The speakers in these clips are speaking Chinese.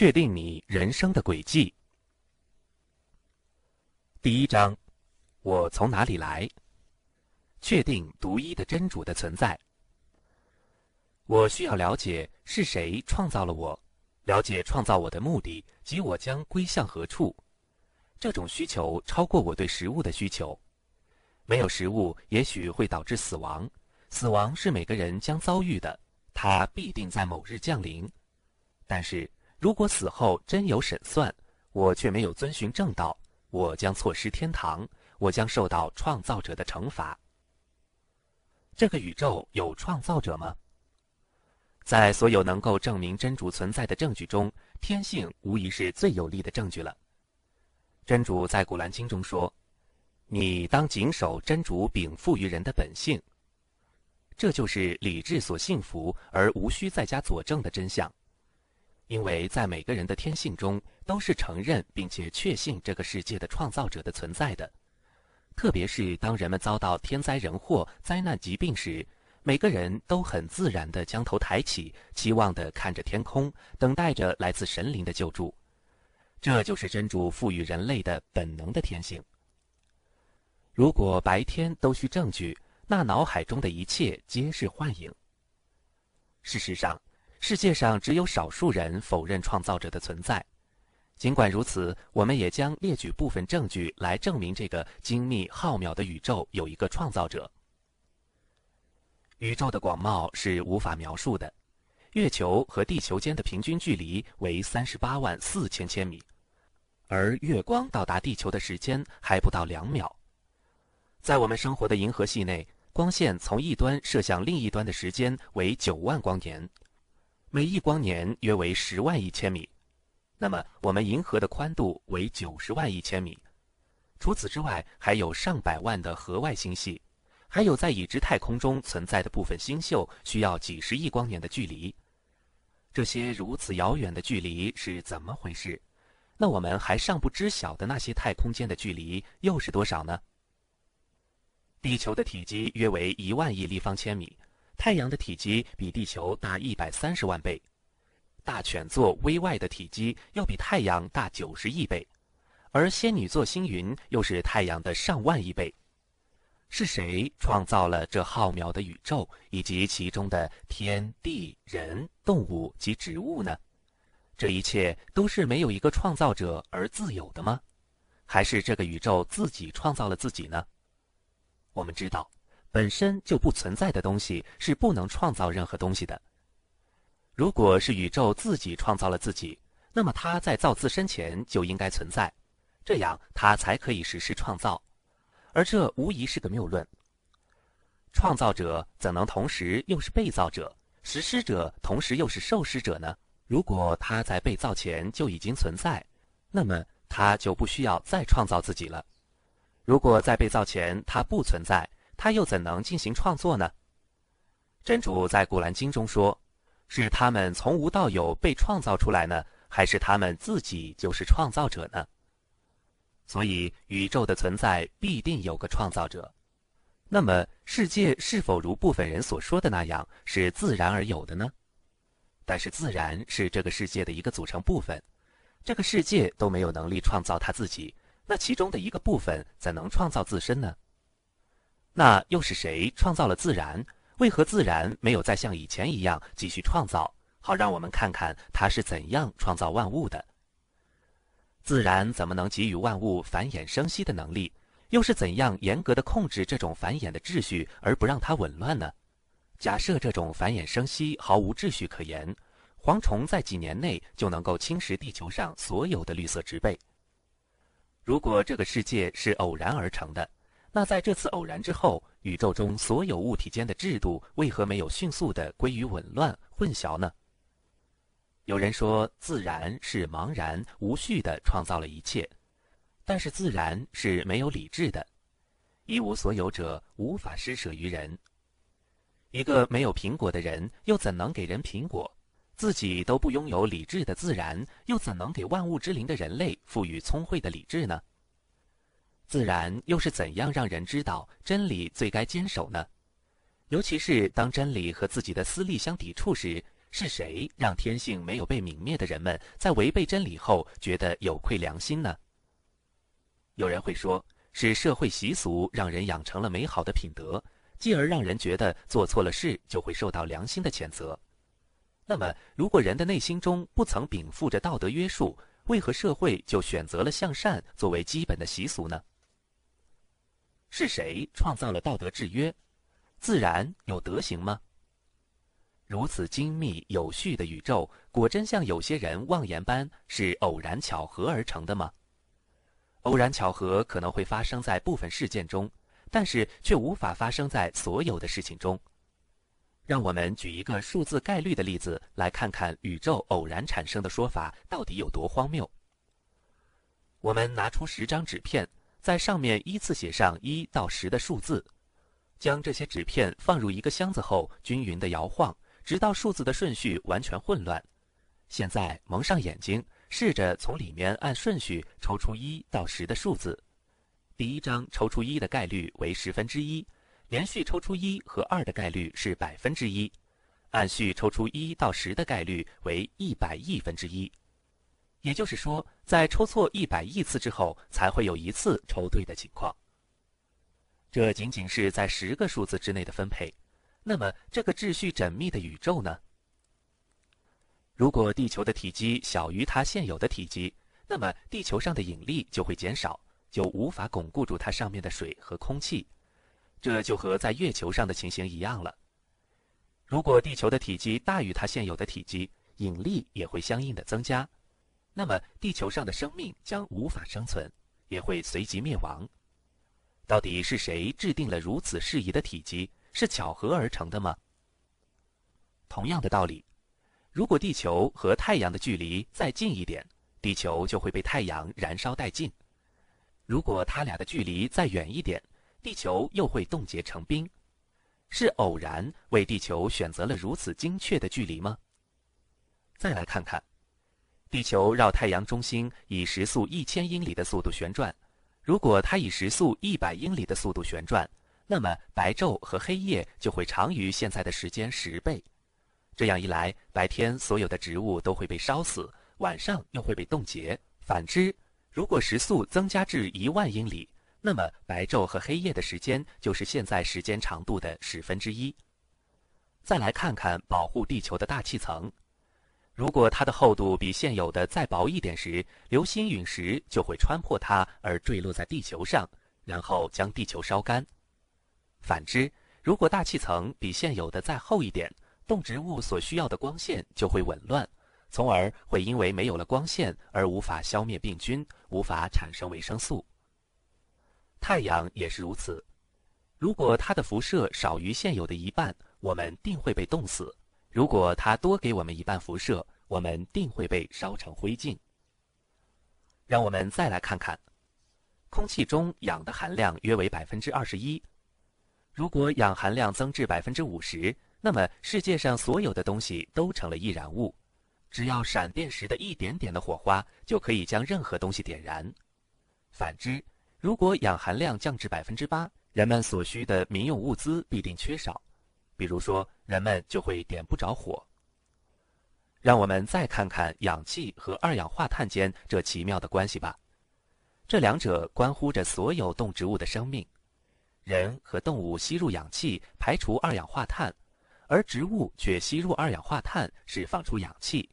确定你人生的轨迹。第一章，我从哪里来？确定独一的真主的存在。我需要了解是谁创造了我，了解创造我的目的及我将归向何处。这种需求超过我对食物的需求。没有食物，也许会导致死亡。死亡是每个人将遭遇的，它必定在某日降临。但是如果死后真有审算，我却没有遵循正道，我将错失天堂，我将受到创造者的惩罚。这个宇宙有创造者吗？在所有能够证明真主存在的证据中，天性无疑是最有力的证据了。真主在古兰经中说。你当谨守真主禀赋于人的本性，这就是理智所信服而无需再加佐证的真相。因为在每个人的天性中都是承认并且确信这个世界的创造者的存在的，特别是当人们遭到天灾人祸、灾难疾病时，每个人都很自然地将头抬起，期望地看着天空，等待着来自神灵的救助。这就是真主赋予人类的本能的天性。如果白天都需证据，那脑海中的一切皆是幻影。事实上，世界上只有少数人否认创造者的存在。尽管如此，我们也将列举部分证据来证明这个精密浩渺的宇宙有一个创造者。宇宙的广袤是无法描述的，月球和地球间的平均距离为三十八万四千千米，而月光到达地球的时间还不到两秒。在我们生活的银河系内，光线从一端射向另一端的时间为九万光年，每一光年约为十万亿千米。那么，我们银河的宽度为九十万亿千米。除此之外，还有上百万的河外星系，还有在已知太空中存在的部分星宿，需要几十亿光年的距离。这些如此遥远的距离是怎么回事？那我们还尚不知晓的那些太空间的距离又是多少呢？地球的体积约为一万亿立方千米，太阳的体积比地球大一百三十万倍，大犬座 V-Y 的体积要比太阳大九十亿倍，而仙女座星云又是太阳的上万亿倍。是谁创造了这浩渺的宇宙以及其中的天地人、动物及植物呢？这一切都是没有一个创造者而自有的吗？还是这个宇宙自己创造了自己呢？我们知道，本身就不存在的东西是不能创造任何东西的。如果是宇宙自己创造了自己，那么它在造自身前就应该存在，这样它才可以实施创造。而这无疑是个谬论。创造者怎能同时又是被造者？实施者同时又是受施者呢？如果他在被造前就已经存在，那么他就不需要再创造自己了。如果在被造前他不存在，他又怎能进行创作呢？真主在古兰经中说：“是他们从无到有被创造出来呢，还是他们自己就是创造者呢？”所以，宇宙的存在必定有个创造者。那么，世界是否如部分人所说的那样是自然而有的呢？但是，自然是这个世界的一个组成部分，这个世界都没有能力创造它自己。那其中的一个部分怎能创造自身呢？那又是谁创造了自然？为何自然没有再像以前一样继续创造？好让我们看看它是怎样创造万物的。自然怎么能给予万物繁衍生息的能力？又是怎样严格的控制这种繁衍的秩序而不让它紊乱呢？假设这种繁衍生息毫无秩序可言，蝗虫在几年内就能够侵蚀地球上所有的绿色植被。如果这个世界是偶然而成的，那在这次偶然之后，宇宙中所有物体间的制度为何没有迅速的归于紊乱混淆呢？有人说，自然是茫然无序的创造了一切，但是自然是没有理智的，一无所有者无法施舍于人。一个没有苹果的人，又怎能给人苹果？自己都不拥有理智的自然，又怎能给万物之灵的人类赋予聪慧的理智呢？自然又是怎样让人知道真理最该坚守呢？尤其是当真理和自己的私利相抵触时，是谁让天性没有被泯灭的人们在违背真理后觉得有愧良心呢？有人会说，是社会习俗让人养成了美好的品德，继而让人觉得做错了事就会受到良心的谴责。那么，如果人的内心中不曾禀赋着道德约束，为何社会就选择了向善作为基本的习俗呢？是谁创造了道德制约？自然有德行吗？如此精密有序的宇宙，果真像有些人妄言般是偶然巧合而成的吗？偶然巧合可能会发生在部分事件中，但是却无法发生在所有的事情中。让我们举一个数字概率的例子，来看看宇宙偶然产生的说法到底有多荒谬。我们拿出十张纸片，在上面依次写上一到十的数字。将这些纸片放入一个箱子后，均匀地摇晃，直到数字的顺序完全混乱。现在蒙上眼睛，试着从里面按顺序抽出一到十的数字。第一张抽出一的概率为十分之一，连续抽出一和二的概率是百分之一，按序抽出一到十的概率为一百亿分之一。也就是说，在抽错一百亿次之后，才会有一次抽对的情况。这仅仅是在十个数字之内的分配，那么这个秩序缜密的宇宙呢？如果地球的体积小于它现有的体积，那么地球上的引力就会减少，就无法巩固住它上面的水和空气。这就和在月球上的情形一样了。如果地球的体积大于它现有的体积，引力也会相应的增加，那么地球上的生命将无法生存，也会随即灭亡。到底是谁制定了如此适宜的体积？是巧合而成的吗？同样的道理，如果地球和太阳的距离再近一点，地球就会被太阳燃烧殆尽；如果它俩的距离再远一点，地球又会冻结成冰。是偶然为地球选择了如此精确的距离吗？再来看看，地球绕太阳中心以时速一千英里的速度旋转。如果它以时速一百英里的速度旋转，那么白昼和黑夜就会长于现在的时间十倍。这样一来，白天所有的植物都会被烧死，晚上又会被冻结。反之，如果时速增加至一万英里，那么白昼和黑夜的时间就是现在时间长度的十分之一。再来看看保护地球的大气层。如果它的厚度比现有的再薄一点时，流星陨石就会穿破它而坠落在地球上，然后将地球烧干。反之，如果大气层比现有的再厚一点，动植物所需要的光线就会紊乱，从而会因为没有了光线而无法消灭病菌，无法产生维生素。太阳也是如此，如果它的辐射少于现有的一半，我们定会被冻死。如果它多给我们一半辐射，我们定会被烧成灰烬。让我们再来看看，空气中氧的含量约为百分之二十一。如果氧含量增至百分之五十，那么世界上所有的东西都成了易燃物。只要闪电时的一点点的火花，就可以将任何东西点燃。反之，如果氧含量降至百分之八，人们所需的民用物资必定缺少。比如说，人们就会点不着火。让我们再看看氧气和二氧化碳间这奇妙的关系吧。这两者关乎着所有动植物的生命。人和动物吸入氧气，排除二氧化碳，而植物却吸入二氧化碳，释放出氧气。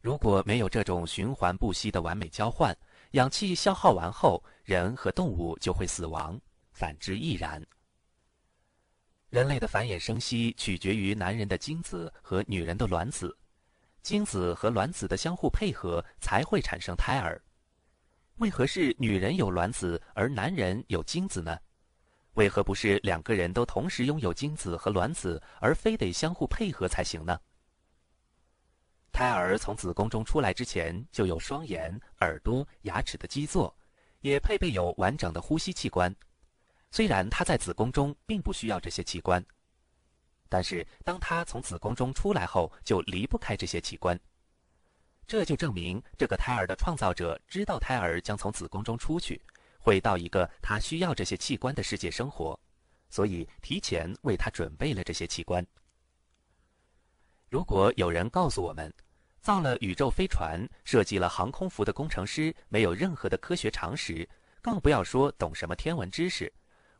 如果没有这种循环不息的完美交换，氧气消耗完后，人和动物就会死亡，反之亦然。人类的繁衍生息取决于男人的精子和女人的卵子，精子和卵子的相互配合才会产生胎儿。为何是女人有卵子而男人有精子呢？为何不是两个人都同时拥有精子和卵子，而非得相互配合才行呢？胎儿从子宫中出来之前就有双眼、耳朵、牙齿的基座，也配备有完整的呼吸器官。虽然他在子宫中并不需要这些器官，但是当他从子宫中出来后，就离不开这些器官。这就证明这个胎儿的创造者知道胎儿将从子宫中出去，会到一个他需要这些器官的世界生活，所以提前为他准备了这些器官。如果有人告诉我们，造了宇宙飞船、设计了航空服的工程师没有任何的科学常识，更不要说懂什么天文知识，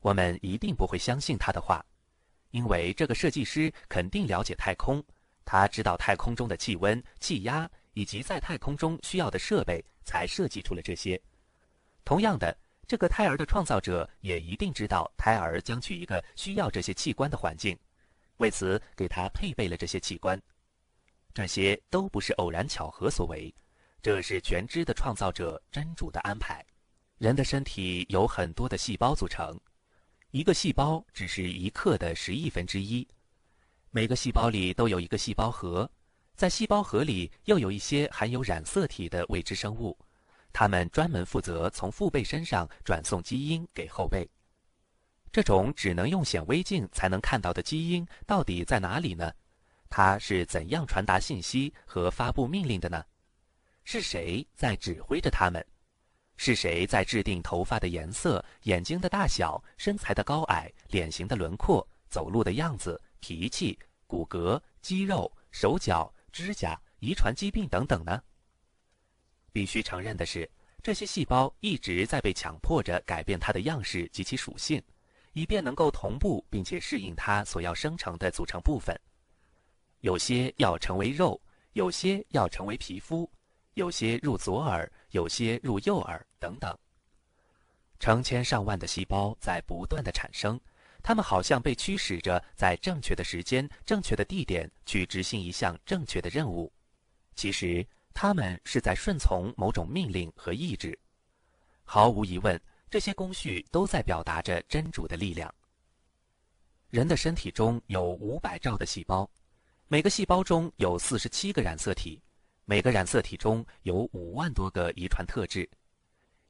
我们一定不会相信他的话，因为这个设计师肯定了解太空，他知道太空中的气温、气压以及在太空中需要的设备，才设计出了这些。同样的，这个胎儿的创造者也一定知道胎儿将去一个需要这些器官的环境，为此给他配备了这些器官。这些都不是偶然巧合所为，这是全知的创造者真主的安排。人的身体由很多的细胞组成，一个细胞只是一克的十亿分之一。每个细胞里都有一个细胞核，在细胞核里又有一些含有染色体的未知生物，它们专门负责从父辈身上转送基因给后辈。这种只能用显微镜才能看到的基因到底在哪里呢？它是怎样传达信息和发布命令的呢？是谁在指挥着他们？是谁在制定头发的颜色、眼睛的大小、身材的高矮、脸型的轮廓、走路的样子、脾气、骨骼、肌肉、手脚、指甲、遗传疾病等等呢？必须承认的是，这些细胞一直在被强迫着改变它的样式及其属性，以便能够同步并且适应它所要生成的组成部分。有些要成为肉，有些要成为皮肤，有些入左耳，有些入右耳，等等。成千上万的细胞在不断的产生，它们好像被驱使着在正确的时间、正确的地点去执行一项正确的任务。其实，它们是在顺从某种命令和意志。毫无疑问，这些工序都在表达着真主的力量。人的身体中有五百兆的细胞。每个细胞中有四十七个染色体，每个染色体中有五万多个遗传特质，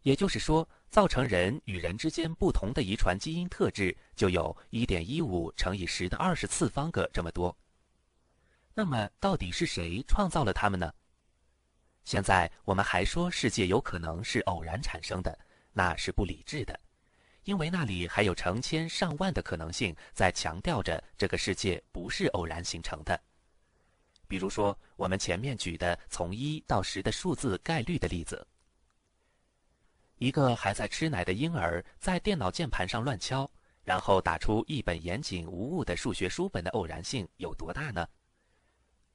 也就是说，造成人与人之间不同的遗传基因特质就有一点一五乘以十的二十次方个这么多。那么，到底是谁创造了它们呢？现在我们还说世界有可能是偶然产生的，那是不理智的，因为那里还有成千上万的可能性在强调着这个世界不是偶然形成的。比如说，我们前面举的从一到十的数字概率的例子，一个还在吃奶的婴儿在电脑键盘上乱敲，然后打出一本严谨无误的数学书本的偶然性有多大呢？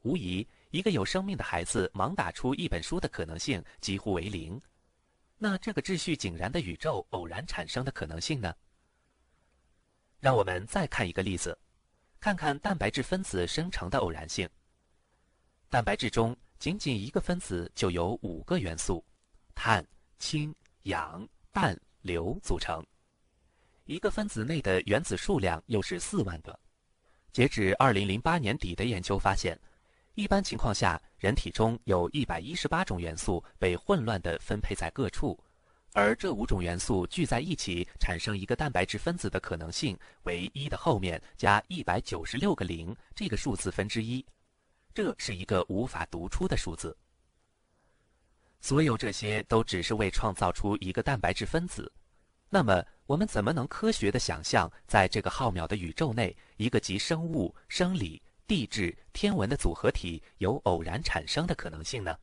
无疑，一个有生命的孩子盲打出一本书的可能性几乎为零。那这个秩序井然的宇宙偶然产生的可能性呢？让我们再看一个例子，看看蛋白质分子生成的偶然性。蛋白质中仅仅一个分子就有五个元素，碳、氢、氧、氮、硫组成。一个分子内的原子数量又是四万个。截止二零零八年底的研究发现，一般情况下，人体中有一百一十八种元素被混乱地分配在各处，而这五种元素聚在一起产生一个蛋白质分子的可能性为一的后面加一百九十六个零这个数字分之一。这是一个无法读出的数字。所有这些都只是为创造出一个蛋白质分子。那么，我们怎么能科学的想象，在这个浩渺的宇宙内，一个集生物、生理、地质、天文的组合体有偶然产生的可能性呢？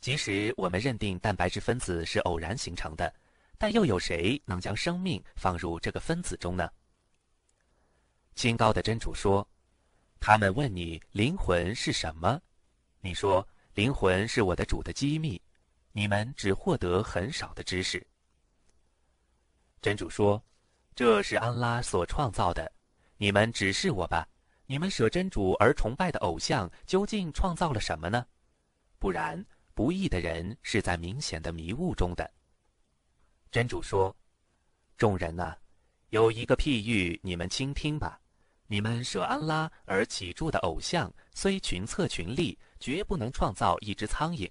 即使我们认定蛋白质分子是偶然形成的，但又有谁能将生命放入这个分子中呢？清高的真主说。他们问你灵魂是什么？你说灵魂是我的主的机密。你们只获得很少的知识。真主说：“这是安拉所创造的，你们指示我吧。你们舍真主而崇拜的偶像究竟创造了什么呢？不然，不义的人是在明显的迷雾中的。”真主说：“众人呐，有一个譬喻，你们倾听吧。”你们舍安拉而起住的偶像，虽群策群力，绝不能创造一只苍蝇。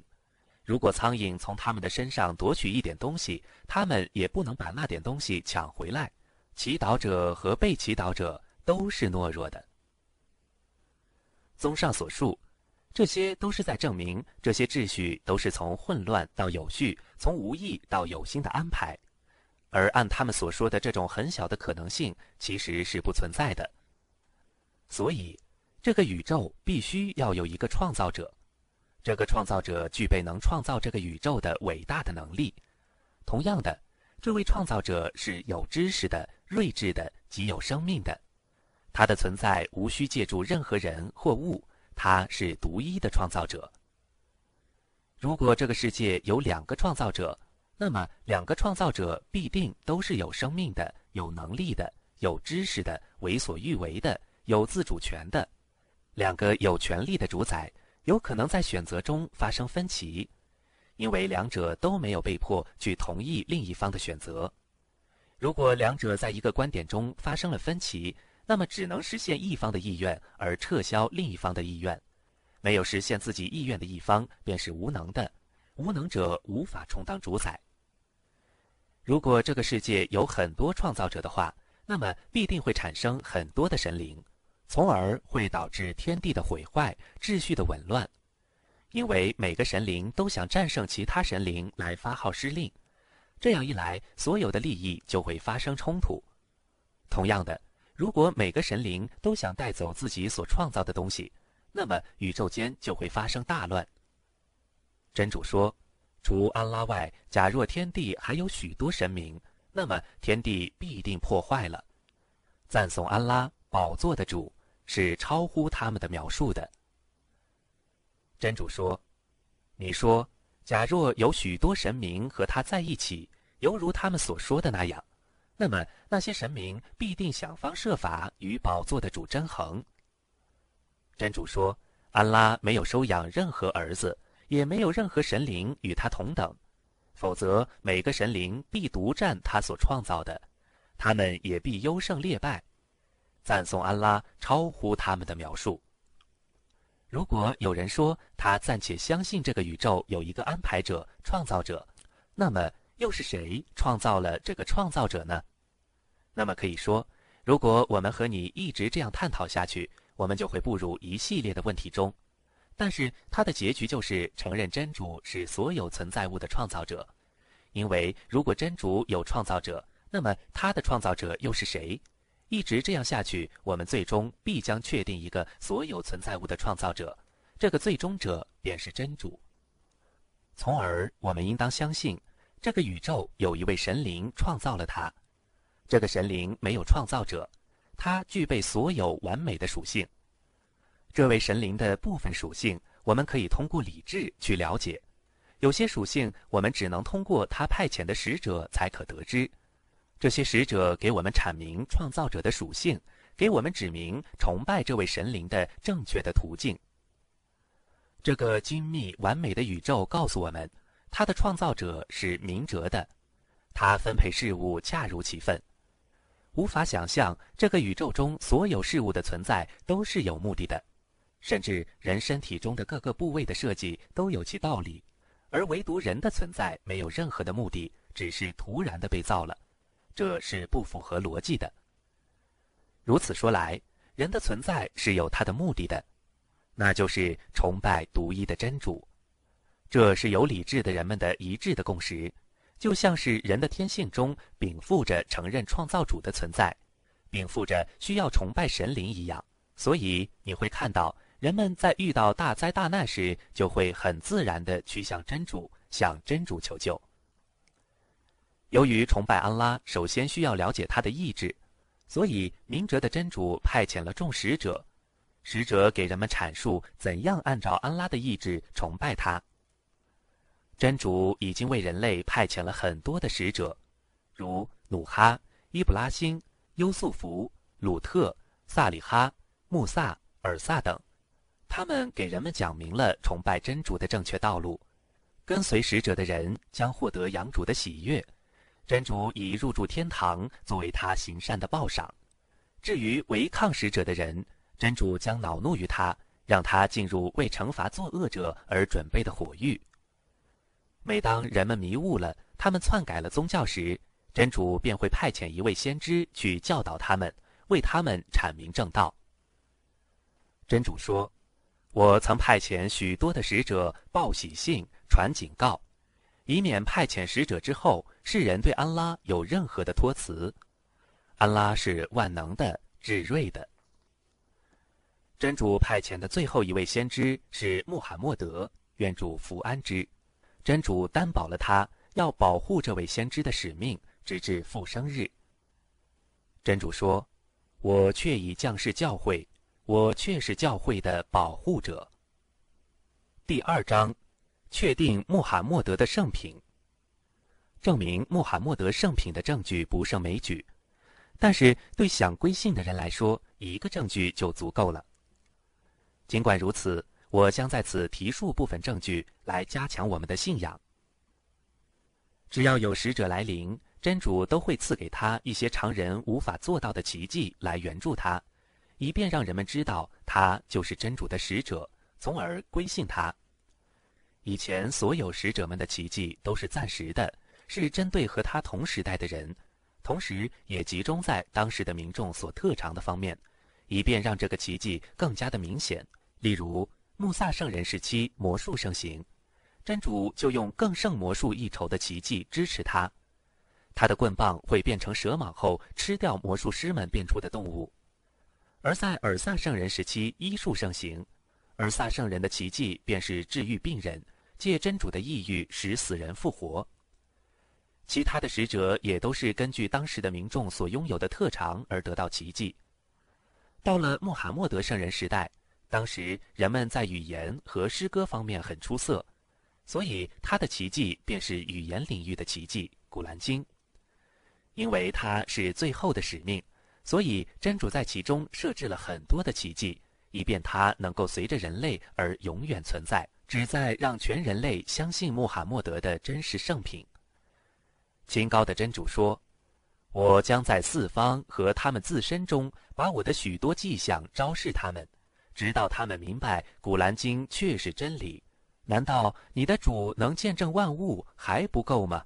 如果苍蝇从他们的身上夺取一点东西，他们也不能把那点东西抢回来。祈祷者和被祈祷者都是懦弱的。综上所述，这些都是在证明这些秩序都是从混乱到有序，从无意到有心的安排。而按他们所说的这种很小的可能性，其实是不存在的。所以，这个宇宙必须要有一个创造者，这个创造者具备能创造这个宇宙的伟大的能力。同样的，这位创造者是有知识的、睿智的、极有生命的。他的存在无需借助任何人或物，他是独一的创造者。如果这个世界有两个创造者，那么两个创造者必定都是有生命的、有能力的、有知识的、为所欲为的、有自主权的。两个有权力的主宰有可能在选择中发生分歧，因为两者都没有被迫去同意另一方的选择。如果两者在一个观点中发生了分歧，那么只能实现一方的意愿，而撤销另一方的意愿。没有实现自己意愿的一方便是无能的，无能者无法充当主宰。如果这个世界有很多创造者的话，那么必定会产生很多的神灵，从而会导致天地的毁坏、秩序的紊乱。因为每个神灵都想战胜其他神灵来发号施令，这样一来，所有的利益就会发生冲突。同样的，如果每个神灵都想带走自己所创造的东西，那么宇宙间就会发生大乱。真主说：“除安拉外，假若天地还有许多神明，那么天地必定破坏了。”赞颂安拉宝座的主是超乎他们的描述的。真主说：“你说，假若有许多神明和他在一起，犹如他们所说的那样，那么那些神明必定想方设法与宝座的主争衡。”真主说：“安拉没有收养任何儿子，也没有任何神灵与他同等，否则每个神灵必独占他所创造的，他们也必优胜劣败。赞颂安拉超乎他们的描述。如果有人说他暂且相信这个宇宙有一个安排者、创造者，那么又是谁创造了这个创造者呢？那么可以说，如果我们和你一直这样探讨下去。”我们就会步入一系列的问题中，但是它的结局就是承认真主是所有存在物的创造者，因为如果真主有创造者，那么他的创造者又是谁？一直这样下去，我们最终必将确定一个所有存在物的创造者，这个最终者便是真主。从而，我们应当相信，这个宇宙有一位神灵创造了它，这个神灵没有创造者。它具备所有完美的属性。这位神灵的部分属性，我们可以通过理智去了解；有些属性，我们只能通过他派遣的使者才可得知。这些使者给我们阐明创造者的属性，给我们指明崇拜这位神灵的正确的途径。这个精密完美的宇宙告诉我们，它的创造者是明哲的，他分配事物恰如其分。无法想象这个宇宙中所有事物的存在都是有目的的，甚至人身体中的各个部位的设计都有其道理，而唯独人的存在没有任何的目的，只是突然的被造了，这是不符合逻辑的。如此说来，人的存在是有他的目的的，那就是崇拜独一的真主，这是有理智的人们的一致的共识。就像是人的天性中禀赋着承认创造主的存在，禀赋着需要崇拜神灵一样，所以你会看到人们在遇到大灾大难时，就会很自然地去向真主，向真主求救。由于崇拜安拉首先需要了解他的意志，所以明哲的真主派遣了众使者，使者给人们阐述怎样按照安拉的意志崇拜他。真主已经为人类派遣了很多的使者，如努哈、伊布拉欣、优素福、鲁特、萨里哈、穆萨、尔萨等，他们给人们讲明了崇拜真主的正确道路。跟随使者的人将获得养主的喜悦，真主以入住天堂作为他行善的报赏。至于违抗使者的人，真主将恼怒于他，让他进入为惩罚作恶者而准备的火狱。每当人们迷雾了，他们篡改了宗教时，真主便会派遣一位先知去教导他们，为他们阐明正道。真主说：“我曾派遣许多的使者报喜信、传警告，以免派遣使者之后，世人对安拉有任何的托辞。安拉是万能的、智睿的。”真主派遣的最后一位先知是穆罕默德，愿主福安之。真主担保了他要保护这位先知的使命，直至复生日。真主说：“我确已降世教诲，我确是教诲的保护者。”第二章，确定穆罕默德的圣品。证明穆罕默德圣品的证据不胜枚举，但是对想归信的人来说，一个证据就足够了。尽管如此，我将在此提述部分证据来加强我们的信仰。只要有使者来临，真主都会赐给他一些常人无法做到的奇迹来援助他，以便让人们知道他就是真主的使者，从而归信他。以前所有使者们的奇迹都是暂时的。是针对和他同时代的人，同时也集中在当时的民众所特长的方面，以便让这个奇迹更加的明显。例如，穆萨圣人时期魔术盛行，真主就用更胜魔术一筹的奇迹支持他。他的棍棒会变成蛇蟒后吃掉魔术师们变出的动物。而在尔萨圣人时期医术盛行，尔萨圣人的奇迹便是治愈病人，借真主的意欲使死人复活。其他的使者也都是根据当时的民众所拥有的特长而得到奇迹。到了穆罕默德圣人时代，当时人们在语言和诗歌方面很出色，所以他的奇迹便是语言领域的奇迹——古兰经。因为它是最后的使命，所以真主在其中设置了很多的奇迹，以便它能够随着人类而永远存在，旨在让全人类相信穆罕默德的真实圣品。清高的真主说：“我将在四方和他们自身中，把我的许多迹象昭示他们，直到他们明白《古兰经》确是真理。难道你的主能见证万物还不够吗？”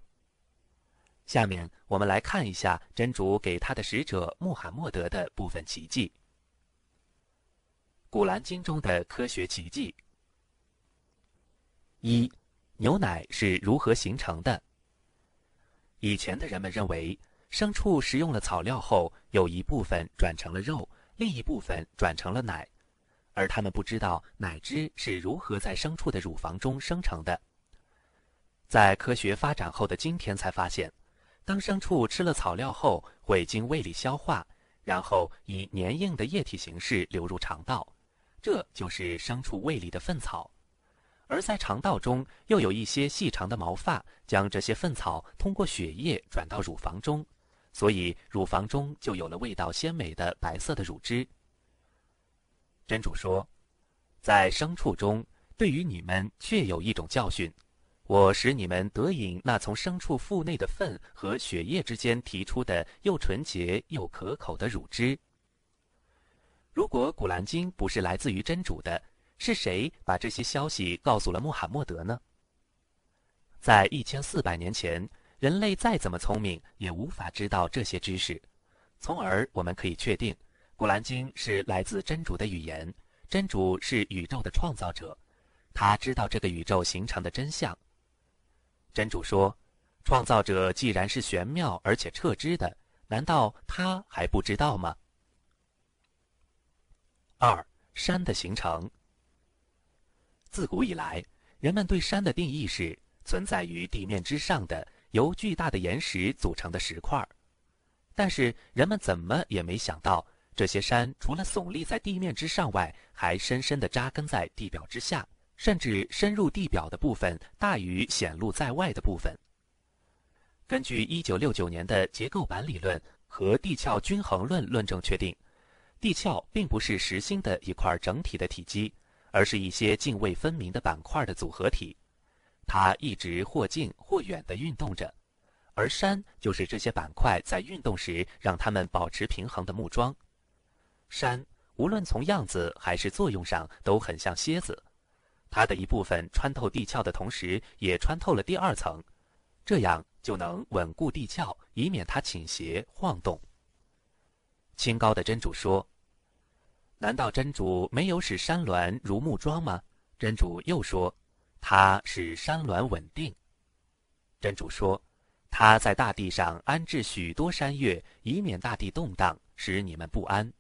下面我们来看一下真主给他的使者穆罕默德的部分奇迹，《古兰经》中的科学奇迹。一，牛奶是如何形成的？以前的人们认为，牲畜食用了草料后，有一部分转成了肉，另一部分转成了奶，而他们不知道奶汁是如何在牲畜的乳房中生成的。在科学发展后的今天才发现，当牲畜吃了草料后，会经胃里消化，然后以粘硬的液体形式流入肠道，这就是牲畜胃里的粪草。而在肠道中，又有一些细长的毛发，将这些粪草通过血液转到乳房中，所以乳房中就有了味道鲜美的白色的乳汁。真主说，在牲畜中，对于你们确有一种教训，我使你们得饮那从牲畜腹内的粪和血液之间提出的又纯洁又可口的乳汁。如果古兰经不是来自于真主的，是谁把这些消息告诉了穆罕默德呢？在一千四百年前，人类再怎么聪明，也无法知道这些知识。从而，我们可以确定，《古兰经》是来自真主的语言。真主是宇宙的创造者，他知道这个宇宙形成的真相。真主说：“创造者既然是玄妙而且彻知的，难道他还不知道吗？”二山的形成。自古以来，人们对山的定义是存在于地面之上的由巨大的岩石组成的石块。但是，人们怎么也没想到，这些山除了耸立在地面之上外，还深深地扎根在地表之下，甚至深入地表的部分大于显露在外的部分。根据1969年的结构板理论和地壳均衡论论证确定，地壳并不是实心的一块整体的体积。而是一些泾渭分明的板块的组合体，它一直或近或远地运动着，而山就是这些板块在运动时让它们保持平衡的木桩。山无论从样子还是作用上都很像蝎子，它的一部分穿透地壳的同时也穿透了第二层，这样就能稳固地壳，以免它倾斜晃动。清高的真主说。难道真主没有使山峦如木桩吗？真主又说，他使山峦稳定。真主说，他在大地上安置许多山岳，以免大地动荡，使你们不安。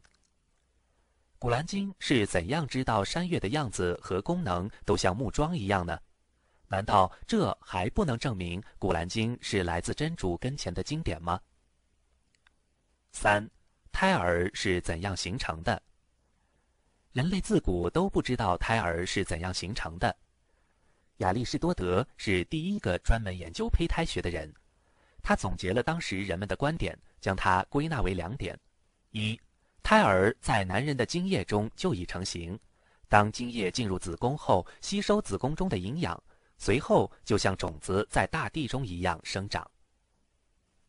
古兰经是怎样知道山岳的样子和功能都像木桩一样呢？难道这还不能证明古兰经是来自真主跟前的经典吗？三，胎儿是怎样形成的？人类自古都不知道胎儿是怎样形成的。亚里士多德是第一个专门研究胚胎学的人，他总结了当时人们的观点，将它归纳为两点：一，胎儿在男人的精液中就已成型，当精液进入子宫后，吸收子宫中的营养，随后就像种子在大地中一样生长。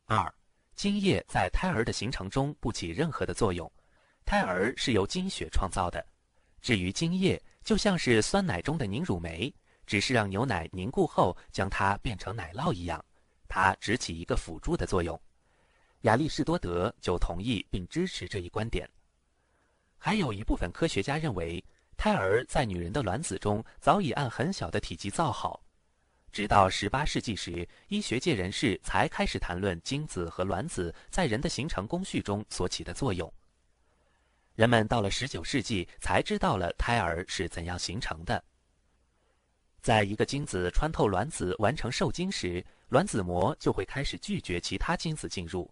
二，精液在胎儿的形成中不起任何的作用，胎儿是由精血创造的。至于精液，就像是酸奶中的凝乳酶，只是让牛奶凝固后将它变成奶酪一样，它只起一个辅助的作用。亚里士多德就同意并支持这一观点。还有一部分科学家认为，胎儿在女人的卵子中早已按很小的体积造好，直到18世纪时，医学界人士才开始谈论精子和卵子在人的形成工序中所起的作用。人们到了十九世纪才知道了胎儿是怎样形成的。在一个精子穿透卵子完成受精时，卵子膜就会开始拒绝其他精子进入。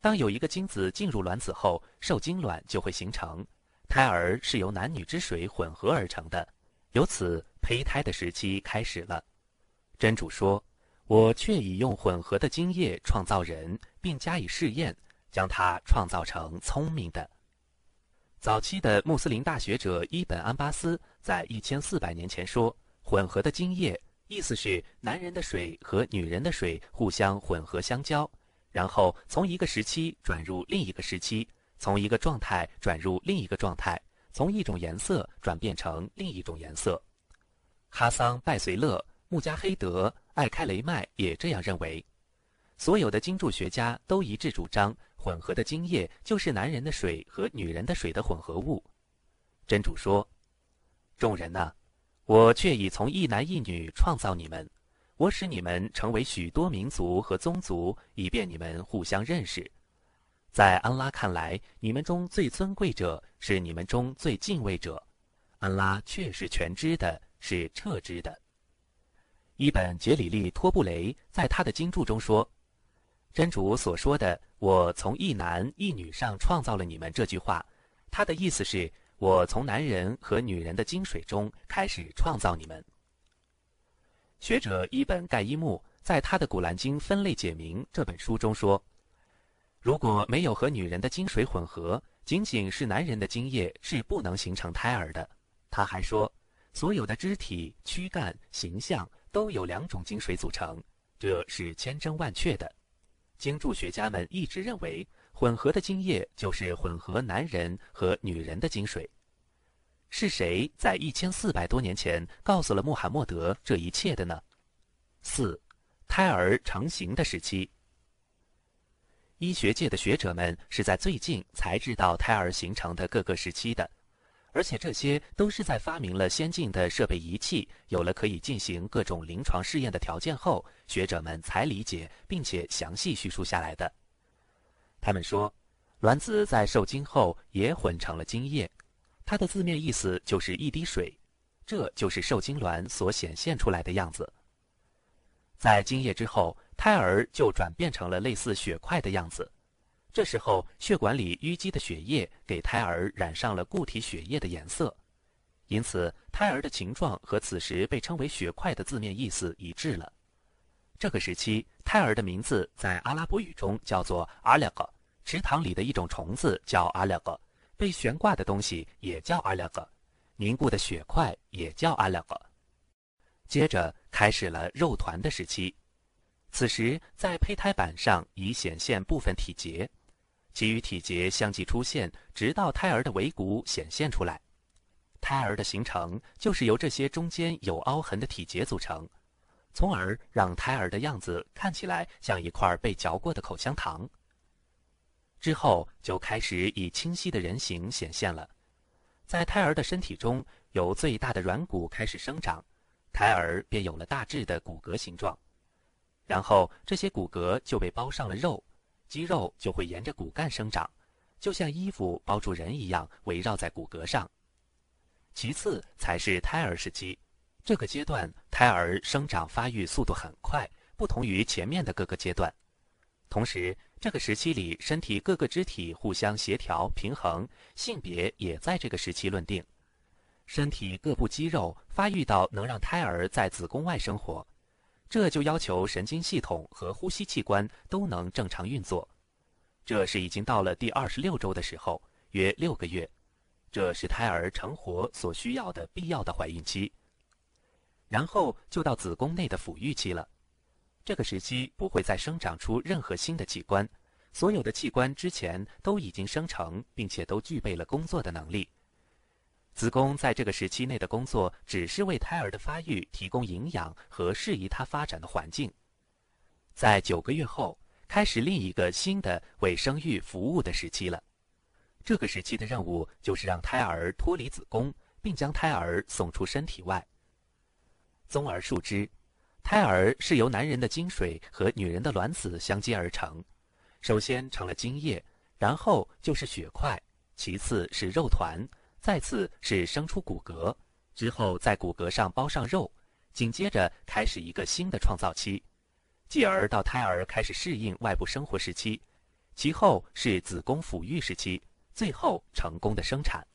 当有一个精子进入卵子后，受精卵就会形成。胎儿是由男女之水混合而成的，由此胚胎的时期开始了。真主说：“我却已用混合的精液创造人，并加以试验，将它创造成聪明的。”早期的穆斯林大学者伊本·安巴斯在一千四百年前说：“混合的精液，意思是男人的水和女人的水互相混合相交，然后从一个时期转入另一个时期，从一个状态转入另一个状态，从一种颜色转变成另一种颜色。”哈桑·拜随勒、穆加黑德、艾开雷麦也这样认为。所有的经注学家都一致主张。混合的精液就是男人的水和女人的水的混合物。真主说：“众人呐，我却已从一男一女创造你们，我使你们成为许多民族和宗族，以便你们互相认识。在安拉看来，你们中最尊贵者是你们中最敬畏者。安拉却是全知的，是彻知的。”伊本·杰里利托布雷在他的经注中说。真主所说的“我从一男一女上创造了你们”这句话，他的意思是我从男人和女人的精水中开始创造你们。学者伊本盖伊木在他的《古兰经分类解明》这本书中说：“如果没有和女人的精水混合，仅仅是男人的精液是不能形成胎儿的。”他还说：“所有的肢体、躯干、形象都有两种精水组成，这是千真万确的。”经注学家们一直认为，混合的精液就是混合男人和女人的精水。是谁在一千四百多年前告诉了穆罕默德这一切的呢？四，胎儿成型的时期。医学界的学者们是在最近才知道胎儿形成的各个时期的。而且这些都是在发明了先进的设备仪器，有了可以进行各种临床试验的条件后，学者们才理解并且详细叙述下来的。他们说，卵子在受精后也混成了精液，它的字面意思就是一滴水，这就是受精卵所显现出来的样子。在精液之后，胎儿就转变成了类似血块的样子。这时候，血管里淤积的血液给胎儿染上了固体血液的颜色，因此胎儿的形状和此时被称为血块的字面意思一致了。这个时期，胎儿的名字在阿拉伯语中叫做阿勒格，池塘里的一种虫子叫阿勒格，被悬挂的东西也叫阿勒格，凝固的血块也叫阿勒格。接着开始了肉团的时期，此时在胚胎板上已显现部分体结。其余体节相继出现，直到胎儿的尾骨显现出来。胎儿的形成就是由这些中间有凹痕的体节组成，从而让胎儿的样子看起来像一块被嚼过的口香糖。之后就开始以清晰的人形显现了，在胎儿的身体中有最大的软骨开始生长，胎儿便有了大致的骨骼形状，然后这些骨骼就被包上了肉。肌肉就会沿着骨干生长，就像衣服包住人一样围绕在骨骼上。其次才是胎儿时期，这个阶段胎儿生长发育速度很快，不同于前面的各个阶段。同时，这个时期里身体各个肢体互相协调平衡，性别也在这个时期论定。身体各部肌肉发育到能让胎儿在子宫外生活，这就要求神经系统和呼吸器官都能正常运作。这是已经到了第二十六周的时候，约六个月，这是胎儿成活所需要的必要的怀孕期。然后就到子宫内的抚育期了，这个时期不会再生长出任何新的器官，所有的器官之前都已经生成，并且都具备了工作的能力。子宫在这个时期内的工作，只是为胎儿的发育提供营养和适宜它发展的环境。在九个月后，开始另一个新的为生育服务的时期了。这个时期的任务就是让胎儿脱离子宫，并将胎儿送出身体外。综而述之，胎儿是由男人的精水和女人的卵子相接而成，首先成了精液，然后就是血块，其次是肉团。再次是生出骨骼，之后在骨骼上包上肉，紧接着开始一个新的创造期，继而到胎儿开始适应外部生活时期，其后是子宫抚育时期，最后成功的生产。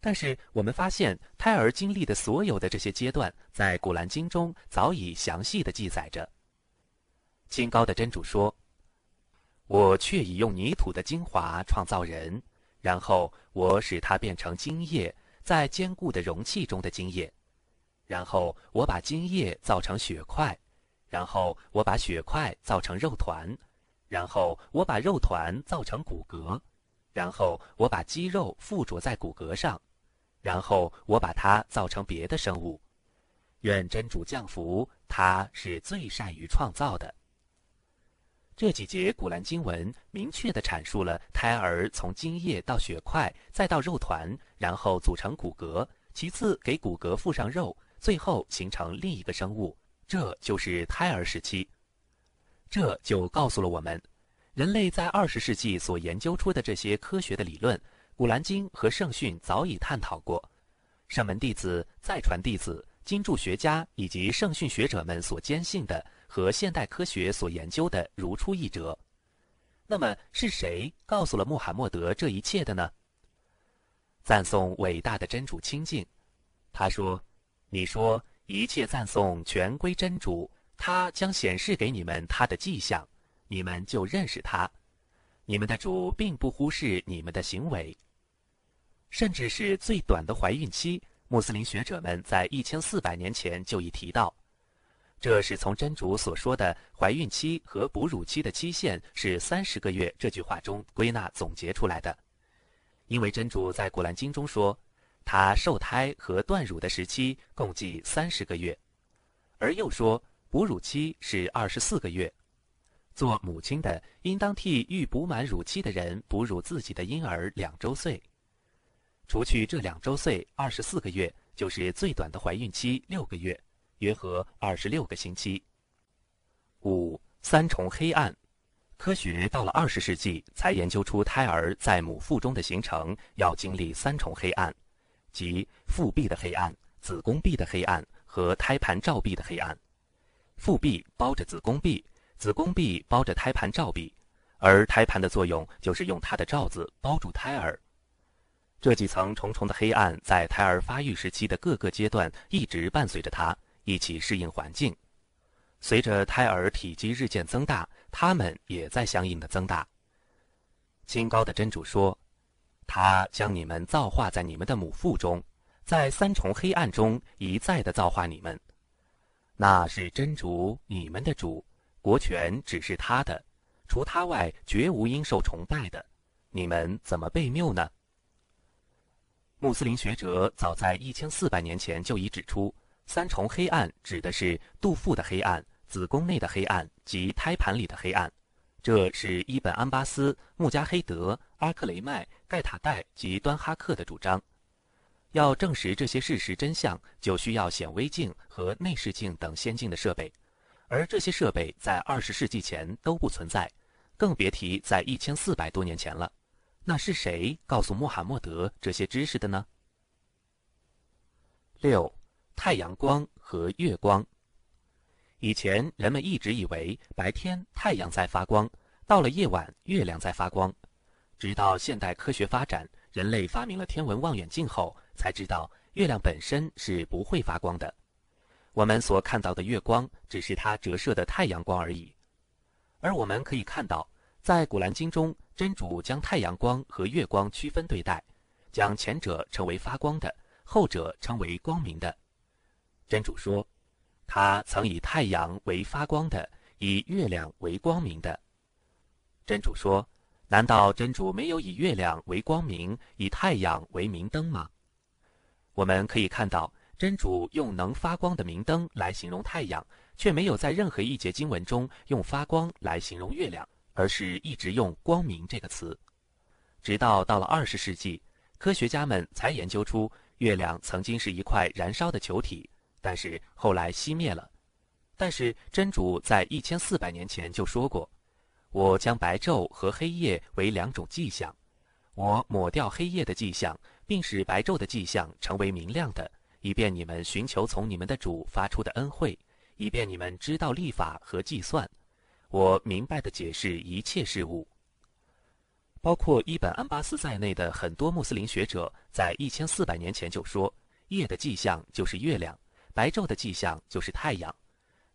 但是我们发现，胎儿经历的所有的这些阶段，在《古兰经》中早已详细的记载着。清高的真主说：“我却已用泥土的精华创造人。”然后我使它变成精液，在坚固的容器中的精液。然后我把精液造成血块，然后我把血块造成肉团，然后我把肉团造成骨骼，然后我把肌肉附着在骨骼上，然后我把它造成别的生物。愿真主降福，他是最善于创造的。这几节古兰经文明确地阐述了胎儿从精液到血块，再到肉团，然后组成骨骼，其次给骨骼附上肉，最后形成另一个生物，这就是胎儿时期。这就告诉了我们，人类在二十世纪所研究出的这些科学的理论，古兰经和圣训早已探讨过，圣门弟子、再传弟子、经注学家以及圣训学者们所坚信的。和现代科学所研究的如出一辙。那么是谁告诉了穆罕默德这一切的呢？赞颂伟大的真主清净，他说：“你说一切赞颂全归真主，他将显示给你们他的迹象，你们就认识他。你们的主并不忽视你们的行为，甚至是最短的怀孕期，穆斯林学者们在一千四百年前就已提到。”这是从真主所说的怀孕期和哺乳期的期限是三十个月这句话中归纳总结出来的，因为真主在古兰经中说，他受胎和断乳的时期共计三十个月，而又说哺乳期是二十四个月，做母亲的应当替欲补满乳期的人哺乳自己的婴儿两周岁，除去这两周岁，二十四个月就是最短的怀孕期六个月。约合二十六个星期。五三重黑暗，科学到了二十世纪才研究出胎儿在母腹中的形成要经历三重黑暗，即腹壁的黑暗、子宫壁的黑暗和胎盘罩壁的黑暗。腹壁包着子宫壁，子宫壁包着胎盘罩壁，而胎盘的作用就是用它的罩子包住胎儿。这几层重重的黑暗在胎儿发育时期的各个阶段一直伴随着他。一起适应环境，随着胎儿体积日渐增大，他们也在相应的增大。清高的真主说：“他将你们造化在你们的母腹中，在三重黑暗中一再的造化你们。那是真主你们的主，国权只是他的，除他外绝无应受崇拜的。你们怎么被谬呢？”穆斯林学者早在一千四百年前就已指出。三重黑暗指的是肚腹的黑暗、子宫内的黑暗及胎盘里的黑暗。这是伊本·安巴斯、穆加黑德、阿克雷迈、盖塔代及端哈克的主张。要证实这些事实真相，就需要显微镜和内视镜等先进的设备，而这些设备在二十世纪前都不存在，更别提在一千四百多年前了。那是谁告诉穆罕默德这些知识的呢？六，太阳光和月光。以前人们一直以为白天太阳在发光，到了夜晚月亮在发光，直到现代科学发展，人类发明了天文望远镜后，才知道月亮本身是不会发光的。我们所看到的月光只是它折射的太阳光而已。而我们可以看到，在《古兰经》中，真主将太阳光和月光区分对待，将前者称为发光的，后者称为光明的。真主说。他曾以太阳为发光的，以月亮为光明的。真主说：“难道真主没有以月亮为光明，以太阳为明灯吗？”我们可以看到，真主用能发光的明灯来形容太阳，却没有在任何一节经文中用发光来形容月亮，而是一直用光明这个词。直到到了二十世纪，科学家们才研究出月亮曾经是一块燃烧的球体。但是后来熄灭了。但是真主在一千四百年前就说过：“我将白昼和黑夜为两种迹象，我抹掉黑夜的迹象，并使白昼的迹象成为明亮的，以便你们寻求从你们的主发出的恩惠，以便你们知道立法和计算。我明白的解释一切事物。”包括伊本·安巴斯在内的很多穆斯林学者在一千四百年前就说：“夜的迹象就是月亮。”白昼的迹象就是太阳。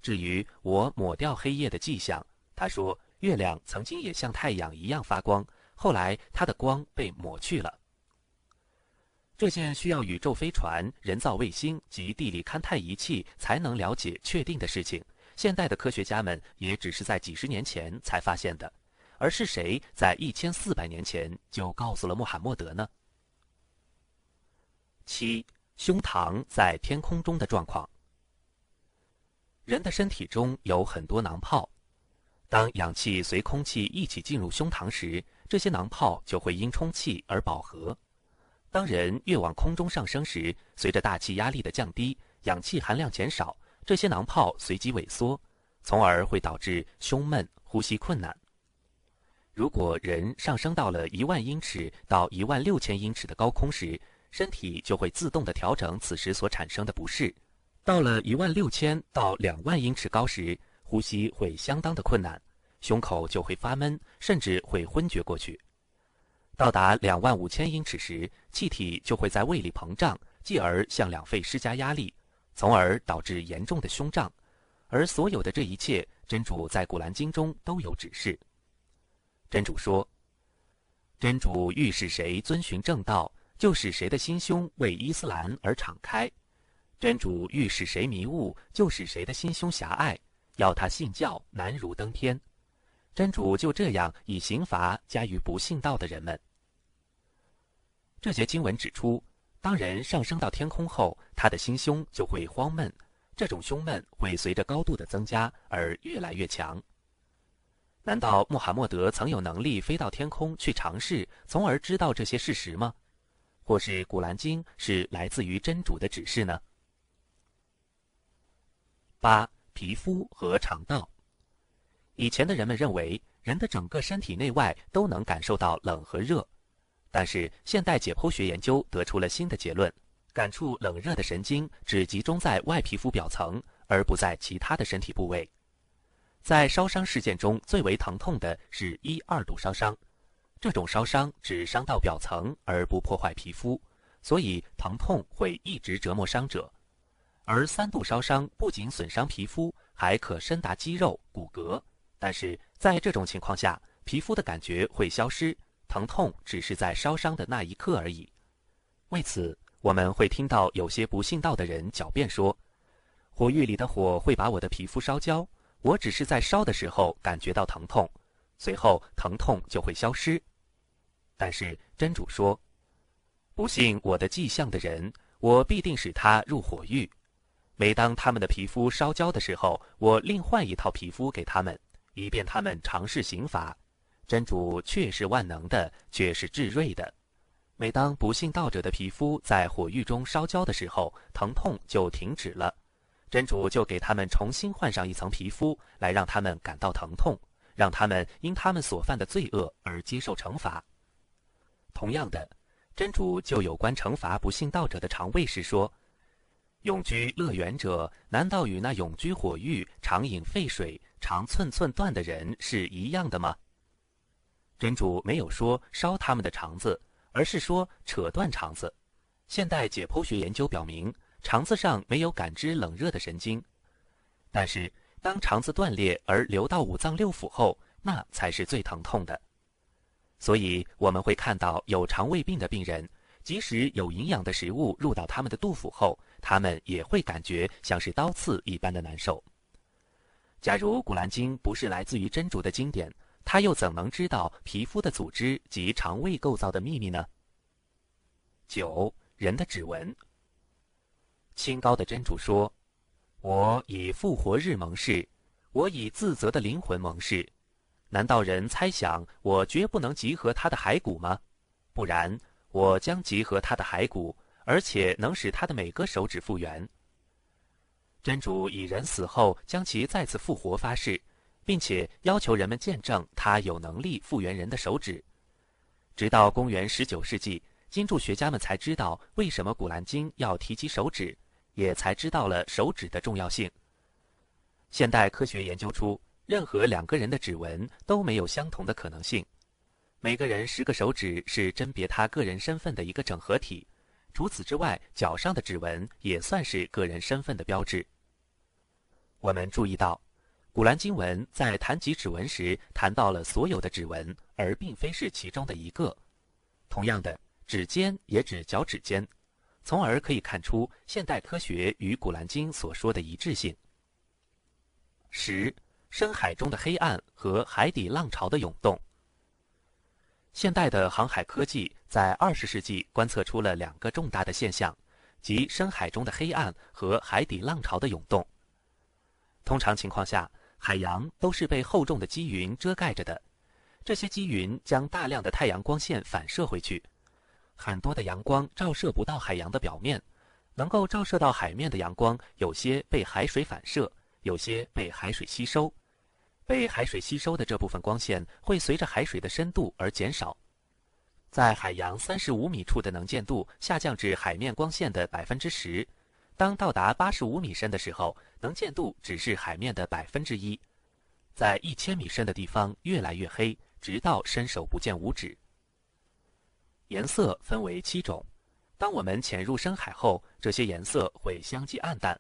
至于我抹掉黑夜的迹象，他说月亮曾经也像太阳一样发光，后来它的光被抹去了。这件需要宇宙飞船、人造卫星及地理勘探仪器才能了解确定的事情，现代的科学家们也只是在几十年前才发现的。而是谁在一千四百年前就告诉了穆罕默德呢？七。胸膛在天空中的状况。人的身体中有很多囊泡，当氧气随空气一起进入胸膛时，这些囊泡就会因充气而饱和。当人越往空中上升时，随着大气压力的降低，氧气含量减少，这些囊泡随即萎缩，从而会导致胸闷、呼吸困难。如果人上升到了一万英尺到一万六千英尺的高空时，身体就会自动地调整此时所产生的不适。到了一万六千到两万英尺高时，呼吸会相当的困难，胸口就会发闷，甚至会昏厥过去。到达两万五千英尺时，气体就会在胃里膨胀，继而向两肺施加压力，从而导致严重的胸胀。而所有的这一切，真主在古兰经中都有指示。真主说：“真主欲使谁遵循正道。”就使谁的心胸为伊斯兰而敞开，真主欲使谁迷雾，就使谁的心胸狭隘，要他信教难如登天。真主就这样以刑罚加于不信道的人们。这节经文指出，当人上升到天空后，他的心胸就会慌闷，这种胸闷会随着高度的增加而越来越强。难道穆罕默德曾有能力飞到天空去尝试，从而知道这些事实吗？或是《古兰经》是来自于真主的指示呢？八、皮肤和肠道。以前的人们认为人的整个身体内外都能感受到冷和热，但是现代解剖学研究得出了新的结论：感触冷热的神经只集中在外皮肤表层，而不在其他的身体部位。在烧伤事件中，最为疼痛的是一二度烧伤。这种烧伤只伤到表层而不破坏皮肤，所以疼痛会一直折磨伤者。而三度烧伤不仅损伤皮肤，还可深达肌肉、骨骼。但是在这种情况下，皮肤的感觉会消失，疼痛只是在烧伤的那一刻而已。为此，我们会听到有些不信道的人狡辩说：“火狱里的火会把我的皮肤烧焦，我只是在烧的时候感觉到疼痛，随后疼痛就会消失。”但是真主说：“不信我的迹象的人，我必定使他入火狱。每当他们的皮肤烧焦的时候，我另换一套皮肤给他们，以便他们尝试刑罚。真主确是万能的，却是至睿的。每当不信道者的皮肤在火狱中烧焦的时候，疼痛就停止了，真主就给他们重新换上一层皮肤，来让他们感到疼痛，让他们因他们所犯的罪恶而接受惩罚。”同样的，真主就有关惩罚不信道者的肠胃时说：“永居乐园者，难道与那永居火狱、常饮沸水、常寸寸断的人是一样的吗？”真主没有说烧他们的肠子，而是说扯断肠子。现代解剖学研究表明，肠子上没有感知冷热的神经，但是当肠子断裂而流到五脏六腑后，那才是最疼痛的。所以我们会看到有肠胃病的病人，即使有营养的食物入到他们的肚腹后，他们也会感觉像是刀刺一般的难受。假如《古兰经》不是来自于真主的经典，他又怎能知道皮肤的组织及肠胃构造的秘密呢？九人的指纹。清高的真主说：“我以复活日盟誓，我以自责的灵魂盟誓。”难道人猜想我绝不能集合他的骸骨吗？不然，我将集合他的骸骨，而且能使他的每个手指复原。真主以人死后将其再次复活发誓，并且要求人们见证他有能力复原人的手指。直到公元十九世纪，金柱学家们才知道为什么《古兰经》要提及手指，也才知道了手指的重要性。现代科学研究出。任何两个人的指纹都没有相同的可能性。每个人十个手指是甄别他个人身份的一个整合体。除此之外，脚上的指纹也算是个人身份的标志。我们注意到，古兰经文在谈及指纹时谈到了所有的指纹，而并非是其中的一个。同样的，指尖也指脚趾尖，从而可以看出现代科学与古兰经所说的一致性。十。深海中的黑暗和海底浪潮的涌动。现代的航海科技在二十世纪观测出了两个重大的现象，即深海中的黑暗和海底浪潮的涌动。通常情况下，海洋都是被厚重的积云遮盖着的，这些积云将大量的太阳光线反射回去，很多的阳光照射不到海洋的表面，能够照射到海面的阳光，有些被海水反射，有些被海水吸收。被海水吸收的这部分光线会随着海水的深度而减少，在海洋三十五米处的能见度下降至海面光线的百分之十，当到达八十五米深的时候，能见度只是海面的百分之一，在一千米深的地方越来越黑，直到伸手不见五指。颜色分为七种，当我们潜入深海后，这些颜色会相继暗淡，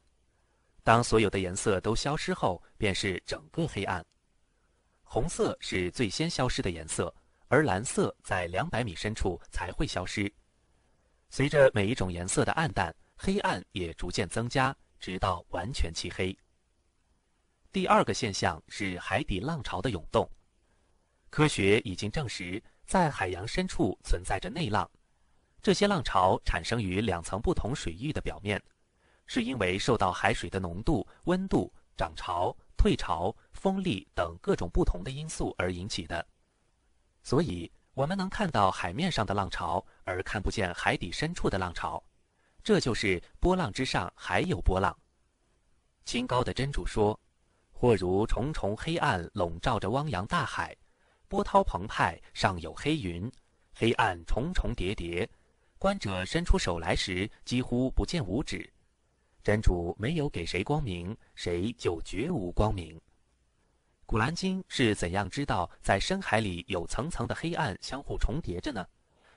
当所有的颜色都消失后，便是整个黑暗。红色是最先消失的颜色，而蓝色在两百米深处才会消失。随着每一种颜色的暗淡，黑暗也逐渐增加，直到完全漆黑。第二个现象是海底浪潮的涌动。科学已经证实，在海洋深处存在着内浪，这些浪潮产生于两层不同水域的表面，是因为受到海水的浓度、温度、涨潮。退潮、风力等各种不同的因素而引起的，所以我们能看到海面上的浪潮，而看不见海底深处的浪潮。这就是波浪之上还有波浪。清高的真主说：“或如重重黑暗笼罩着汪洋大海，波涛澎湃，上有黑云，黑暗重重叠叠，观者伸出手来时，几乎不见五指。”真主没有给谁光明，谁就绝无光明。古兰经是怎样知道在深海里有层层的黑暗相互重叠着呢？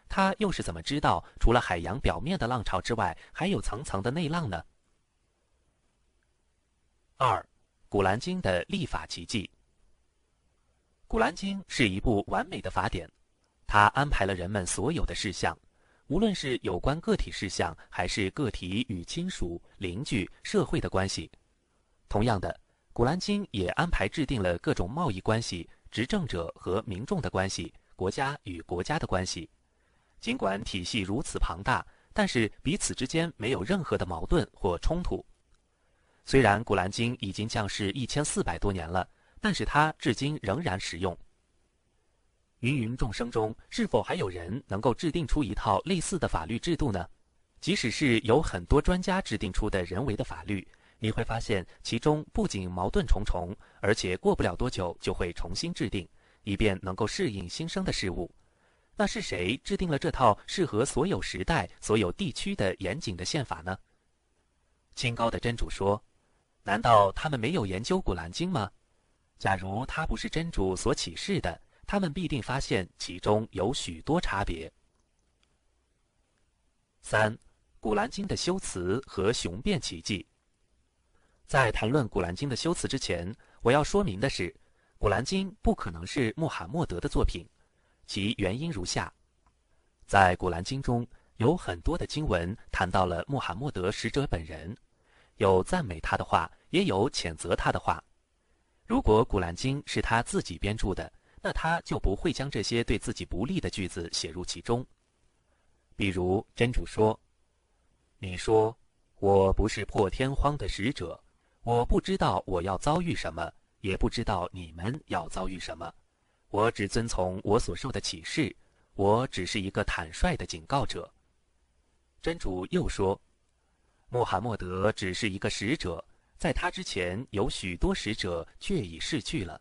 他又是怎么知道除了海洋表面的浪潮之外，还有层层的内浪呢？二，古兰经的立法奇迹。古兰经是一部完美的法典，它安排了人们所有的事项。无论是有关个体事项，还是个体与亲属、邻居、社会的关系，同样的，《古兰经》也安排制定了各种贸易关系、执政者和民众的关系、国家与国家的关系。尽管体系如此庞大，但是彼此之间没有任何的矛盾或冲突。虽然《古兰经》已经降世一千四百多年了，但是它至今仍然实用。芸芸众生中，是否还有人能够制定出一套类似的法律制度呢？即使是有很多专家制定出的人为的法律，你会发现其中不仅矛盾重重，而且过不了多久就会重新制定，以便能够适应新生的事物。那是谁制定了这套适合所有时代、所有地区的严谨的宪法呢？清高的真主说：“难道他们没有研究《古兰经》吗？假如它不是真主所启示的，他们必定发现其中有许多差别。”三，《古兰经》的修辞和雄辩奇迹。在谈论《古兰经》的修辞之前，我要说明的是，《古兰经》不可能是穆罕默德的作品。其原因如下：在《古兰经》中有很多的经文谈到了穆罕默德使者本人，有赞美他的话，也有谴责他的话。如果《古兰经》是他自己编著的，那他就不会将这些对自己不利的句子写入其中。比如真主说：“你说我不是破天荒的使者。”我不知道我要遭遇什么，也不知道你们要遭遇什么。我只遵从我所受的启示，我只是一个坦率的警告者。真主又说：“穆罕默德只是一个使者，在他之前有许多使者却已逝去了。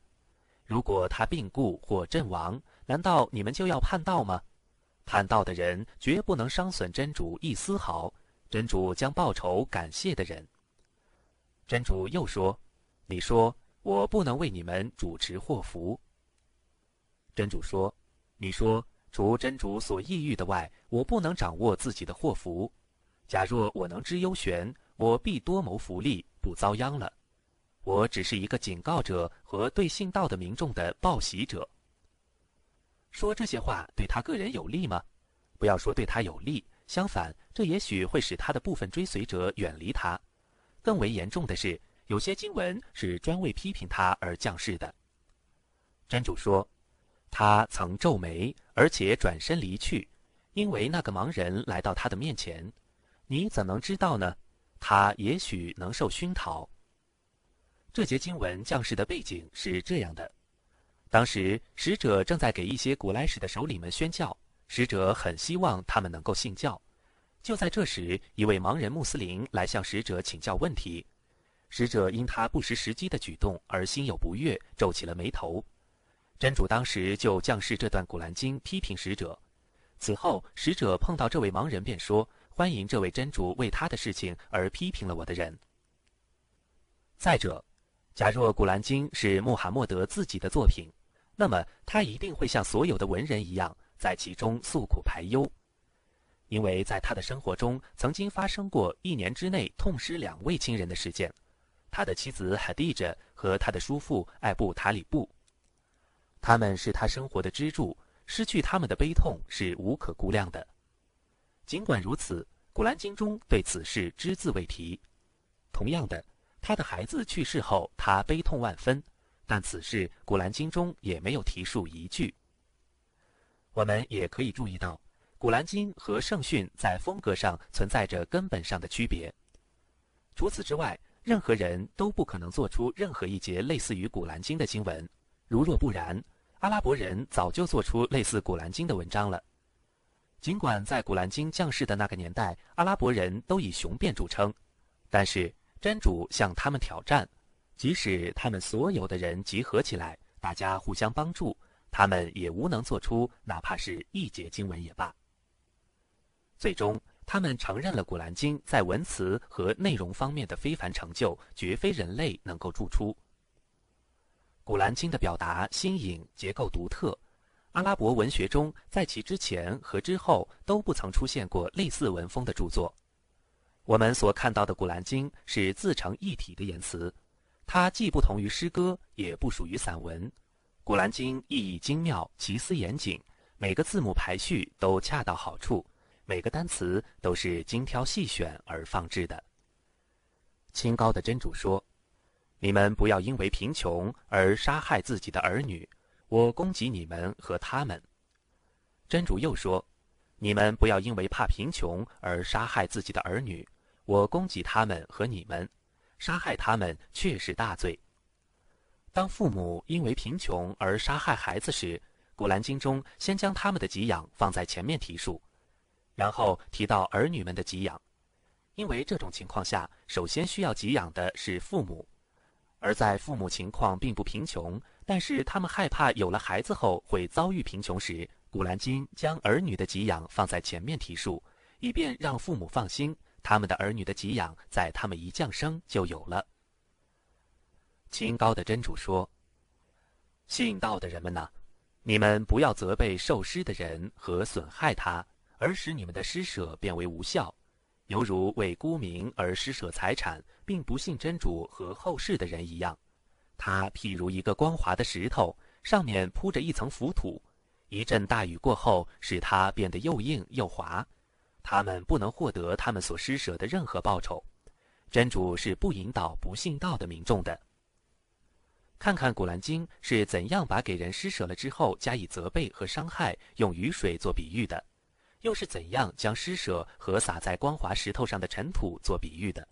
如果他病故或阵亡，难道你们就要叛道吗？叛道的人绝不能伤损真主一丝毫，真主将报仇感谢的人。”真主又说：“你说我不能为你们主持祸福。”真主说：“你说除真主所抑郁的外，我不能掌握自己的祸福。假若我能知幽玄，我必多谋福利，不遭殃了。我只是一个警告者和对信道的民众的报喜者。”说这些话对他个人有利吗？不要说对他有利，相反，这也许会使他的部分追随者远离他。更为严重的是，有些经文是专为批评他而降世的。真主说：“他曾皱眉，而且转身离去，因为那个盲人来到他的面前。你怎能知道呢？他也许能受熏陶。”这节经文降世的背景是这样的：当时使者正在给一些古莱史的首领们宣教，使者很希望他们能够信教。就在这时，一位盲人穆斯林来向使者请教问题。使者因他不识时机的举动而心有不悦，皱起了眉头。真主当时就降示这段古兰经批评使者。此后，使者碰到这位盲人，便说：“欢迎这位真主为他的事情而批评了我的人。”再者，假若古兰经是穆罕默德自己的作品，那么他一定会像所有的文人一样，在其中诉苦排忧。因为在他的生活中曾经发生过一年之内痛失两位亲人的事件，他的妻子海蒂着和他的叔父艾布塔里布，他们是他生活的支柱，失去他们的悲痛是无可估量的。尽管如此，《古兰经》中对此事只字未提。同样的，他的孩子去世后，他悲痛万分，但此事《古兰经》中也没有提述一句。我们也可以注意到。《古兰经》和圣训在风格上存在着根本上的区别。除此之外，任何人都不可能做出任何一节类似于《古兰经》的经文。如若不然，阿拉伯人早就做出类似《古兰经》的文章了。尽管在《古兰经》降世的那个年代，阿拉伯人都以雄辩著称，但是真主向他们挑战，即使他们所有的人集合起来，大家互相帮助，他们也无能做出哪怕是一节经文也罢。最终，他们承认了《古兰经》在文词和内容方面的非凡成就，绝非人类能够铸出。《古兰经》的表达新颖，结构独特，阿拉伯文学中在其之前和之后都不曾出现过类似文风的著作。我们所看到的《古兰经》是自成一体的言辞，它既不同于诗歌，也不属于散文。《古兰经》意义精妙，奇思严谨，每个字母排序都恰到好处。每个单词都是精挑细选而放置的。清高的真主说：“你们不要因为贫穷而杀害自己的儿女，我供给你们和他们。”真主又说：“你们不要因为怕贫穷而杀害自己的儿女，我供给他们和你们，杀害他们却是大罪。”当父母因为贫穷而杀害孩子时，《古兰经》中先将他们的给养放在前面提述。然后提到儿女们的给养，因为这种情况下，首先需要给养的是父母，而在父母情况并不贫穷，但是他们害怕有了孩子后会遭遇贫穷时，古兰经将儿女的给养放在前面提述，以便让父母放心，他们的儿女的给养在他们一降生就有了。清高的真主说：“信道的人们呐，你们不要责备受施的人和损害他，而使你们的施舍变为无效，犹如为沽名而施舍财产，并不信真主和后世的人一样。他譬如一个光滑的石头，上面铺着一层浮土。”一阵大雨过后，使它变得又硬又滑。他们不能获得他们所施舍的任何报酬。真主是不引导不信道的民众的。看看《古兰经》是怎样把给人施舍了之后加以责备和伤害用雨水做比喻的，又是怎样将施舍和撒在光滑石头上的尘土做比喻的。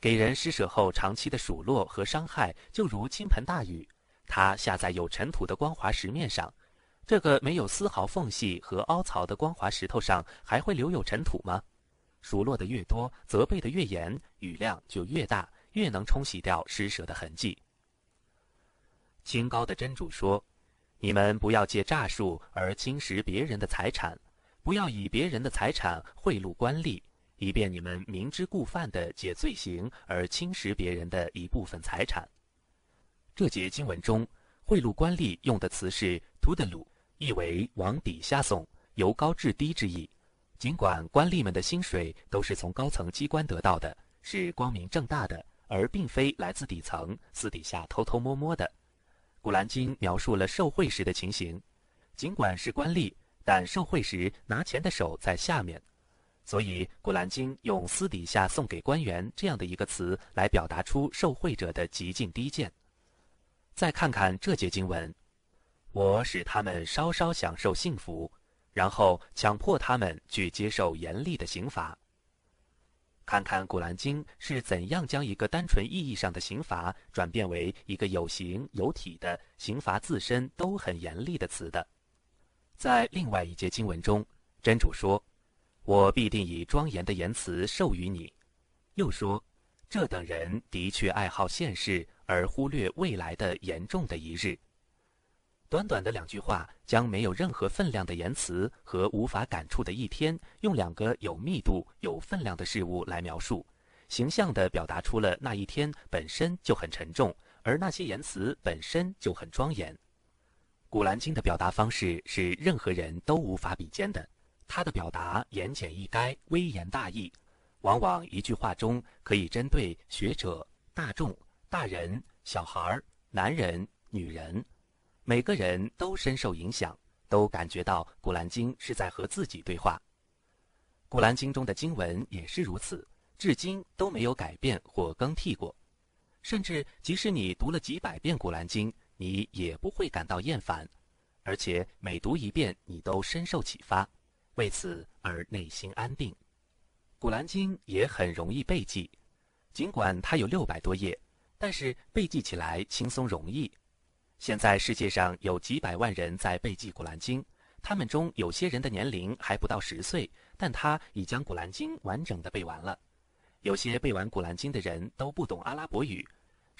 给人施舍后长期的数落和伤害，就如倾盆大雨，它下在有尘土的光滑石面上。这个没有丝毫缝隙和凹槽的光滑石头上还会留有尘土吗？数落的越多，责备的越严，雨量就越大，越能冲洗掉施舍的痕迹。清高的真主说：“你们不要借诈术而侵蚀别人的财产，不要以别人的财产贿赂官吏，以便你们明知故犯的解罪行而侵蚀别人的一部分财产。”这节经文中，贿赂官吏用的词是“图的鲁”。意为往底下送，由高至低之意。尽管官吏们的薪水都是从高层机关得到的，是光明正大的，而并非来自底层私底下偷偷摸摸的。古兰经描述了受贿时的情形，尽管是官吏，但受贿时拿钱的手在下面，所以古兰经用“私底下送给官员”这样的一个词来表达出受贿者的极尽低贱。再看看这节经文。我使他们稍稍享受幸福，然后强迫他们去接受严厉的刑罚。看看《古兰经》是怎样将一个单纯意义上的刑罚转变为一个有形有体的刑罚自身都很严厉的词的。在另外一节经文中，真主说：“我必定以庄严的言辞授予你。”又说：“这等人的确爱好现世，而忽略未来的严重的一日。”短短的两句话，将没有任何分量的言辞和无法感触的一天，用两个有密度、有分量的事物来描述，形象地表达出了那一天本身就很沉重，而那些言辞本身就很庄严。古兰经的表达方式是任何人都无法比肩的，它的表达言简意赅、微言大义，往往一句话中可以针对学者、大众、大人、小孩、男人、女人。每个人都深受影响，都感觉到《古兰经》是在和自己对话。《古兰经》中的经文也是如此，至今都没有改变或更替过。甚至即使你读了几百遍《古兰经》，你也不会感到厌烦，而且每读一遍，你都深受启发，为此而内心安定。《古兰经》也很容易背记，尽管它有六百多页，但是背记起来轻松容易。现在世界上有几百万人在背记《古兰经》，他们中有些人的年龄还不到十岁，但他已将《古兰经》完整的背完了。有些背完《古兰经》的人都不懂阿拉伯语。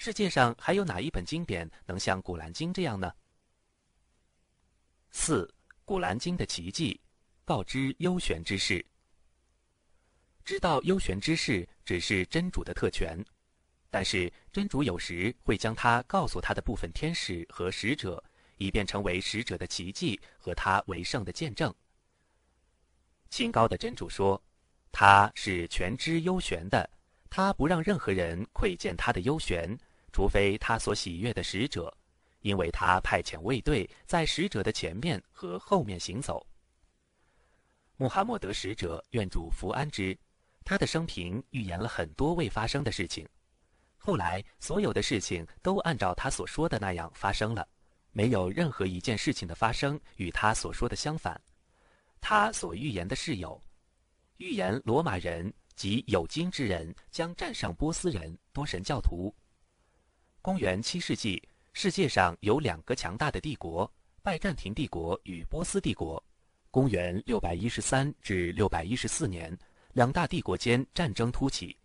世界上还有哪一本经典能像《古兰经》这样呢？四，《古兰经》的奇迹，告知幽玄之事。知道幽玄之事只是真主的特权。但是真主有时会将他告诉他的部分天使和使者，以便成为使者的奇迹和他为圣的见证。清高的真主说：“他是全知幽玄的，他不让任何人窥见他的幽玄，除非他所喜悦的使者，因为他派遣卫队在使者的前面和后面行走。”穆罕默德使者愿主福安之，他的生平预言了很多未发生的事情。后来，所有的事情都按照他所说的那样发生了，没有任何一件事情的发生与他所说的相反。他所预言的是有，预言罗马人及有金之人将战胜波斯人多神教徒。公元七世纪，世界上有两个强大的帝国：拜占庭帝国与波斯帝国。公元六百一十三至六百一十四年，两大帝国间战争突起，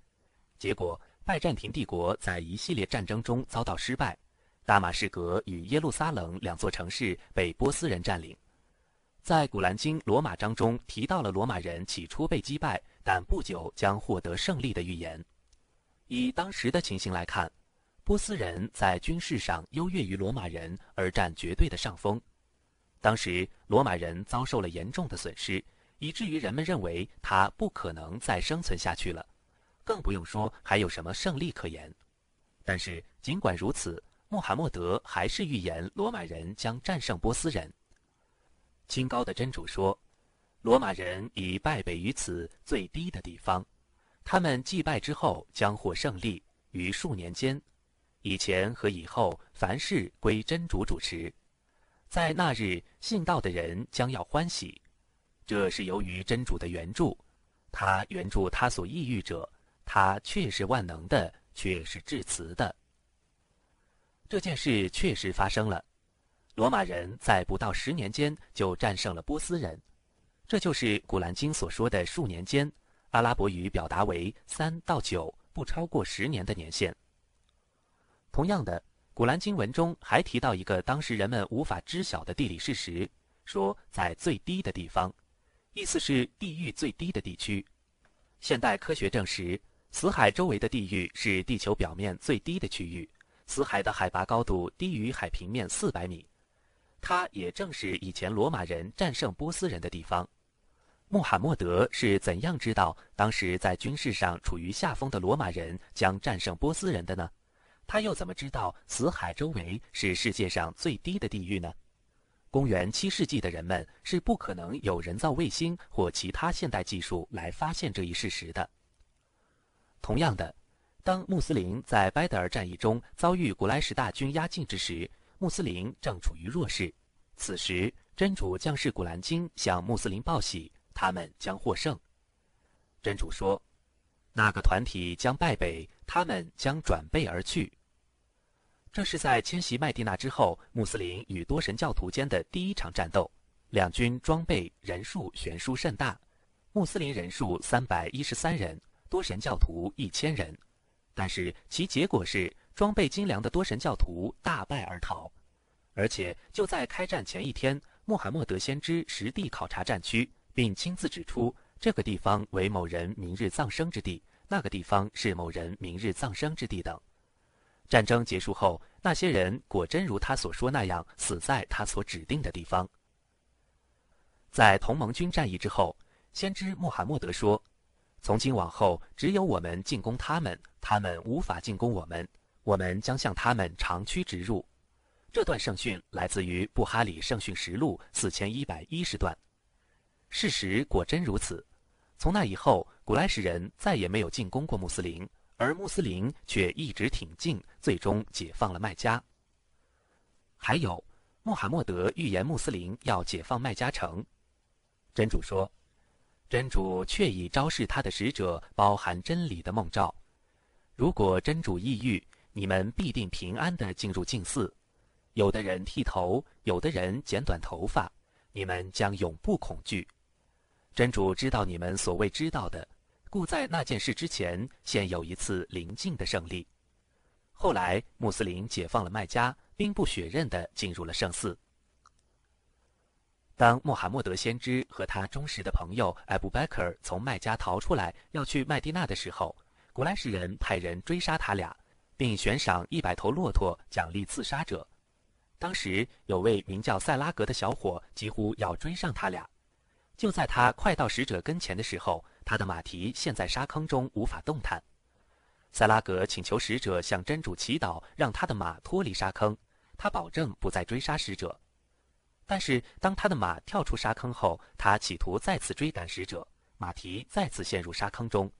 结果。拜占庭帝国在一系列战争中遭到失败，大马士革与耶路撒冷两座城市被波斯人占领。在《古兰经·罗马章》中提到了罗马人起初被击败，但不久将获得胜利的预言。以当时的情形来看，波斯人在军事上优越于罗马人，而占绝对的上风。当时罗马人遭受了严重的损失，以至于人们认为他不可能再生存下去了，更不用说还有什么胜利可言。但是尽管如此，穆罕默德还是预言罗马人将战胜波斯人。清高的真主说：“罗马人已败北于此最低的地方，他们祭拜之后将获胜利。于数年间，以前和以后，凡事归真主主持。在那日，信道的人将要欢喜，这是由于真主的援助。他援助他所抑郁者，他确是万能的，却是至慈的。”这件事确实发生了，罗马人在不到十年间就战胜了波斯人，这就是《古兰经》所说的数年间，阿拉伯语表达为三到九，不超过十年的年限。同样的，《古兰经》文中还提到一个当时人们无法知晓的地理事实，说在最低的地方，意思是地域最低的地区。现代科学证实，死海周围的地域是地球表面最低的区域。死海的海拔高度低于海平面四百米，它也正是以前罗马人战胜波斯人的地方。穆罕默德是怎样知道当时在军事上处于下风的罗马人将战胜波斯人的呢？他又怎么知道死海周围是世界上最低的地域呢？公元七世纪的人们是不可能有人造卫星或其他现代技术来发现这一事实的。同样的。当穆斯林在拜德尔战役中遭遇古莱什大军压境之时，穆斯林正处于弱势。此时，真主将士古兰经向穆斯林报喜，他们将获胜。真主说：“那个团体将败北，他们将转背而去。”这是在迁徙麦地那之后，穆斯林与多神教徒间的第一场战斗。两军装备人数悬殊甚大，穆斯林人数三百一十三人，多神教徒一千人。但是其结果是，装备精良的多神教徒大败而逃，而且就在开战前一天，穆罕默德先知实地考察战区，并亲自指出这个地方为某人明日葬生之地，那个地方是某人明日葬生之地等。战争结束后，那些人果真如他所说那样死在他所指定的地方。在同盟军战役之后，先知穆罕默德说。从今往后，只有我们进攻他们，他们无法进攻我们。我们将向他们长驱直入。这段圣训来自于布哈里圣训实录四千一百一十段。事实果真如此。从那以后，古莱什人再也没有进攻过穆斯林，而穆斯林却一直挺进，最终解放了麦加。还有，穆罕默德预言穆斯林要解放麦加城。真主说。真主确已昭示他的使者包含真理的梦兆。如果真主抑郁，你们必定平安地进入净寺。有的人剃头，有的人剪短头发，你们将永不恐惧。真主知道你们所谓知道的，故在那件事之前，先有一次临近的胜利。后来穆斯林解放了麦加，兵不血刃地进入了圣寺。当穆罕默德先知和他忠实的朋友艾布拜克尔从麦加逃出来要去麦地那的时候，古莱士人派人追杀他俩，并悬赏一百头骆驼奖励刺杀者。当时有位名叫塞拉格的小伙几乎要追上他俩，就在他快到使者跟前的时候，他的马蹄陷在沙坑中无法动弹。塞拉格请求使者向真主祈祷，让他的马脱离沙坑，他保证不再追杀使者。但是，当他的马跳出沙坑后，他企图再次追赶使者，马蹄再次陷入沙坑中。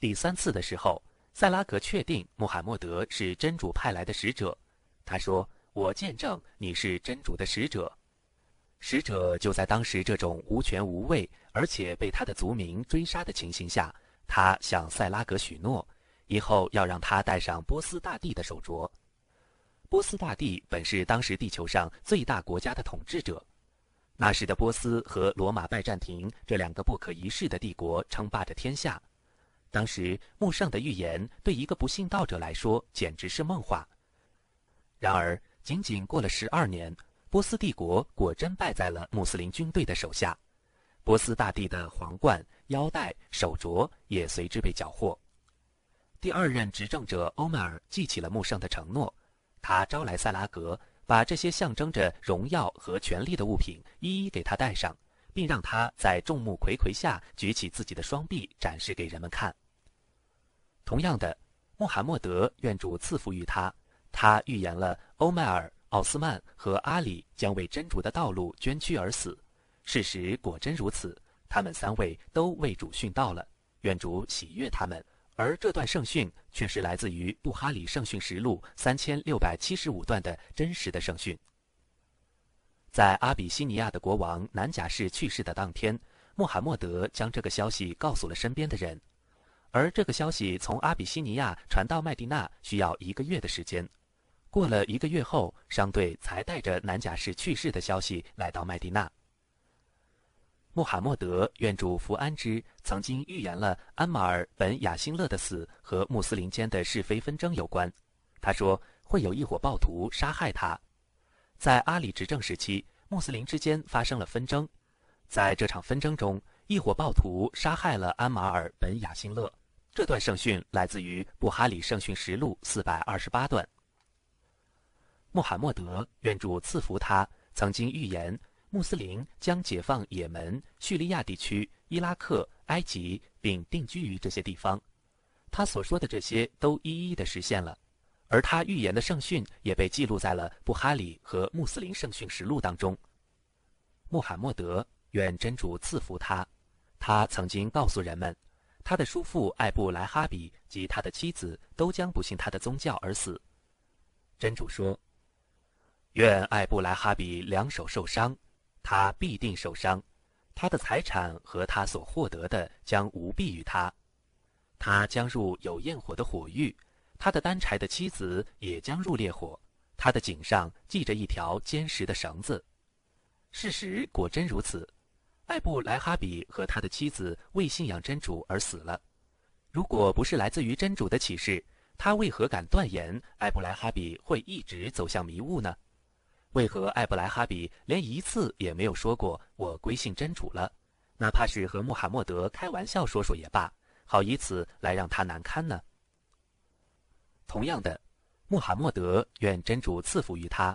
第三次的时候，塞拉格确定穆罕默德是真主派来的使者。他说：“我见证你是真主的使者。”使者就在当时这种无权无位，而且被他的族民追杀的情形下，他向塞拉格许诺，以后要让他戴上波斯大帝的手镯。波斯大帝本是当时地球上最大国家的统治者，那时的波斯和罗马拜占庭这两个不可一世的帝国称霸着天下。当时穆圣的预言对一个不信道者来说简直是梦话。然而，仅仅过了十二年，波斯帝国果真败在了穆斯林军队的手下，波斯大帝的皇冠、腰带、手镯也随之被缴获。第二任执政者欧麦尔记起了穆圣的承诺，他招来塞拉格，把这些象征着荣耀和权力的物品一一给他戴上，并让他在众目睽睽下举起自己的双臂展示给人们看。同样的，穆罕默德愿主赐福于他，他预言了欧麦尔、奥斯曼和阿里将为真主的道路捐躯而死，事实果真如此，他们三位都为主殉道了，愿主喜悦他们。而这段圣训却是来自于布哈里圣训实录三千六百七十五段的真实的圣训。在阿比西尼亚的国王南贾士去世的当天，穆罕默德将这个消息告诉了身边的人，而这个消息从阿比西尼亚传到麦地那需要一个月的时间。过了一个月后，商队才带着南贾士去世的消息来到麦地那。穆罕默德愿主福安之，曾经预言了安马尔本雅辛勒的死和穆斯林间的是非纷争有关。他说会有一伙暴徒杀害他。在阿里执政时期，穆斯林之间发生了纷争，在这场纷争中，一伙暴徒杀害了安马尔本雅辛勒。这段圣训来自于布哈里圣训实录四百二十八段。穆罕默德愿主赐福他，曾经预言。穆斯林将解放也门、叙利亚地区、伊拉克、埃及，并定居于这些地方。他所说的这些都一一的实现了，而他预言的圣训也被记录在了布哈里和穆斯林圣训实录当中。穆罕默德愿真主赐福他，他曾经告诉人们，他的叔父艾布莱哈比及他的妻子都将不信他的宗教而死。真主说：“愿艾布莱哈比两手受伤。”他必定受伤，他的财产和他所获得的将无裨于他，他将入有焰火的火狱，他的单柴的妻子也将入烈火，他的颈上系着一条坚实的绳子。事实果真如此，艾布莱哈比和他的妻子为信仰真主而死了。如果不是来自于真主的启示，他为何敢断言艾布莱哈比会一直走向迷雾呢？为何艾布莱哈比连一次也没有说过我归信真主了？哪怕是和穆罕默德开玩笑说说也罢，好以此来让他难堪呢？同样的，穆罕默德愿真主赐福于他，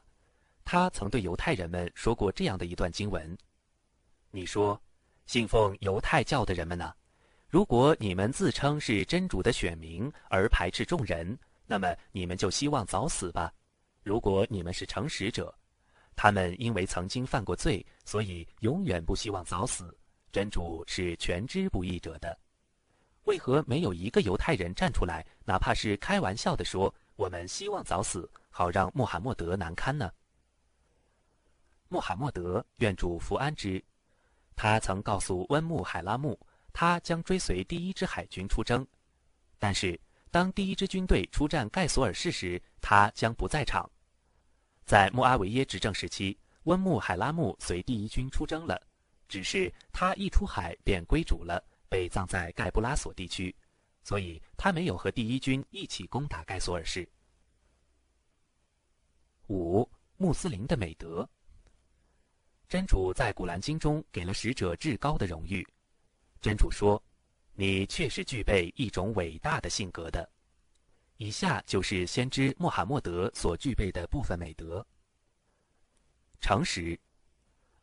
他曾对犹太人们说过这样的一段经文：“你说，信奉犹太教的人们呢？如果你们自称是真主的选民而排斥众人，那么你们就希望早死吧。如果你们是诚实者。”他们因为曾经犯过罪，所以永远不希望早死。真主是全知不义者的。为何没有一个犹太人站出来，哪怕是开玩笑的说我们希望早死，好让穆罕默德难堪呢？穆罕默德愿主福安之，他曾告诉温穆海拉木，他将追随第一支海军出征，但是当第一支军队出战盖索尔市时，他将不在场。在穆阿维耶执政时期，温穆海拉木随第一军出征了，只是他一出海便归主了，被葬在盖布拉索地区，所以他没有和第一军一起攻打盖索尔市。五穆斯林的美德，真主在古兰经中给了使者至高的荣誉，真主说：“你确实具备一种伟大的性格的。”以下就是先知穆罕默德所具备的部分美德。诚实，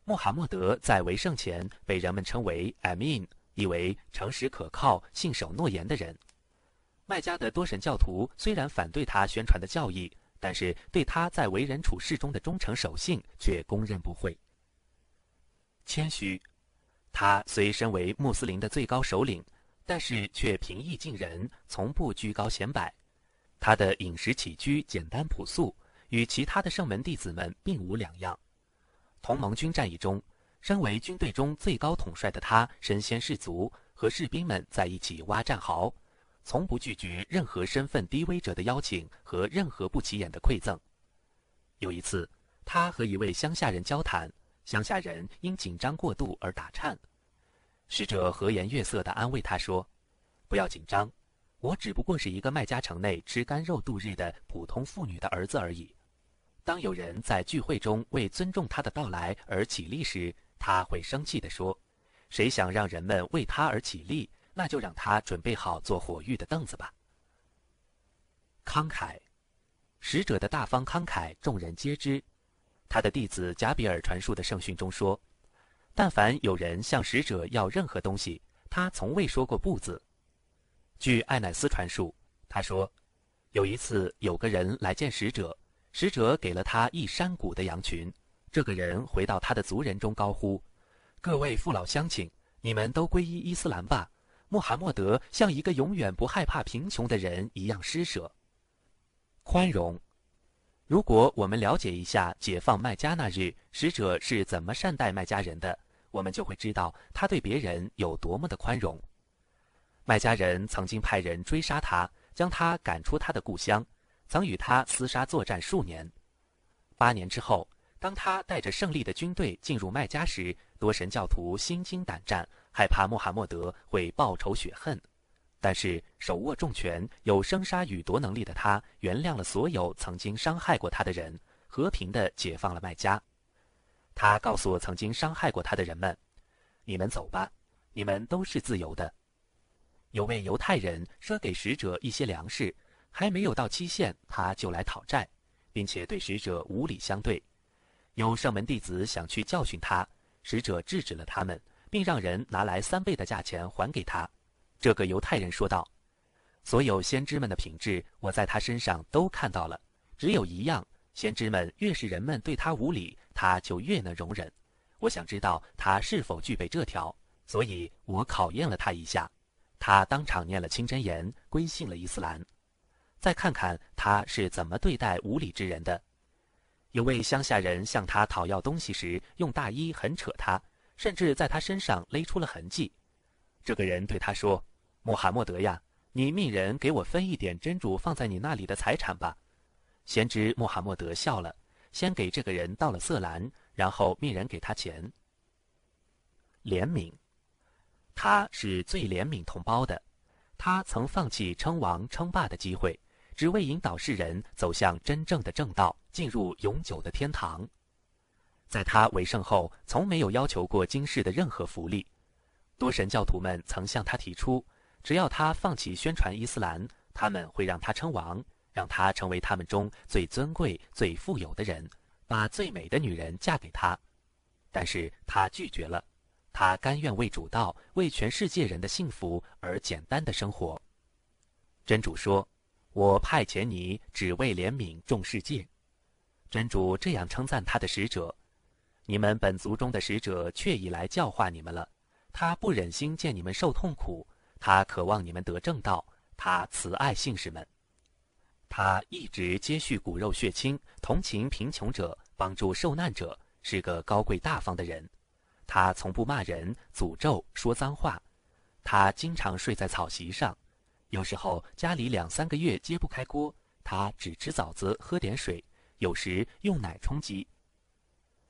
穆罕默德在为圣前被人们称为 Amin，意为诚实可靠、信守诺言的人。麦加的多神教徒虽然反对他宣传的教义，但是对他在为人处事中的忠诚守信却公认不讳。谦虚，他虽身为穆斯林的最高首领，但是却平易近人，从不居高显摆。他的饮食起居简单朴素，与其他的圣门弟子们并无两样。同盟军战役中，身为军队中最高统帅的他，身先士卒，和士兵们在一起挖战壕，从不拒绝任何身份低微者的邀请和任何不起眼的馈赠。有一次，他和一位乡下人交谈，乡下人因紧张过度而打颤，使者和颜悦色地安慰他说：“不要紧张。”我只不过是一个麦加城内吃干肉度日的普通妇女的儿子而已。当有人在聚会中为尊重他的到来而起立时，他会生气地说：“谁想让人们为他而起立，那就让他准备好做火狱的凳子吧。”慷慨，使者的大方慷慨，众人皆知。他的弟子加比尔传述的圣训中说：“但凡有人向使者要任何东西，他从未说过不字。”据艾乃斯传述，他说：“有一次，有个人来见使者。”使者给了他一山谷的羊群。这个人回到他的族人中高呼：“各位父老乡亲，你们都皈依伊斯兰吧！穆罕默德像一个永远不害怕贫穷的人一样施舍、宽容。如果我们了解一下解放麦加那日使者是怎么善待麦加人的，我们就会知道他对别人有多么的宽容。麦加人曾经派人追杀他，将他赶出他的故乡。曾与他厮杀作战数年，八年之后，当他带着胜利的军队进入麦加时，多神教徒心惊胆战，害怕穆罕默德会报仇雪恨。但是手握重权、有生杀予夺能力的他，原谅了所有曾经伤害过他的人，和平地解放了麦加。他告诉曾经伤害过他的人们：“你们走吧，你们都是自由的。”有位犹太人赊给使者一些粮食。还没有到期限，他就来讨债，并且对使者无礼相对。有圣门弟子想去教训他，使者制止了他们，并让人拿来三倍的价钱还给他。这个犹太人说道：“所有先知们的品质，我在他身上都看到了。只有一样，先知们越是人们对他无礼，他就越能容忍。我想知道他是否具备这条，所以我考验了他一下。他当场念了清真言，归信了伊斯兰。”再看看他是怎么对待无礼之人的。有位乡下人向他讨要东西时，用大衣狠扯他，甚至在他身上勒出了痕迹。这个人对他说：“穆罕默德呀，你命人给我分一点真主放在你那里的财产吧。”先知穆罕默德笑了，先给这个人倒了色兰，然后命人给他钱。怜悯，他是最怜悯同胞的，他曾放弃称王称霸的机会。只为引导世人走向真正的正道，进入永久的天堂。在他为圣后，从没有要求过今世的任何福利。多神教徒们曾向他提出，只要他放弃宣传伊斯兰，他们会让他称王，让他成为他们中最尊贵、最富有的人，把最美的女人嫁给他。但是他拒绝了，他甘愿为主道、为全世界人的幸福而简单的生活。真主说。我派遣你，只为怜悯众世界。真主这样称赞他的使者：你们本族中的使者却已来教化你们了。他不忍心见你们受痛苦，他渴望你们得正道。他慈爱信士们，他一直接续骨肉血亲，同情贫穷者，帮助受难者，是个高贵大方的人。他从不骂人、诅咒、说脏话。他经常睡在草席上。有时候家里两三个月揭不开锅，他只吃枣子，喝点水，有时用奶充饥。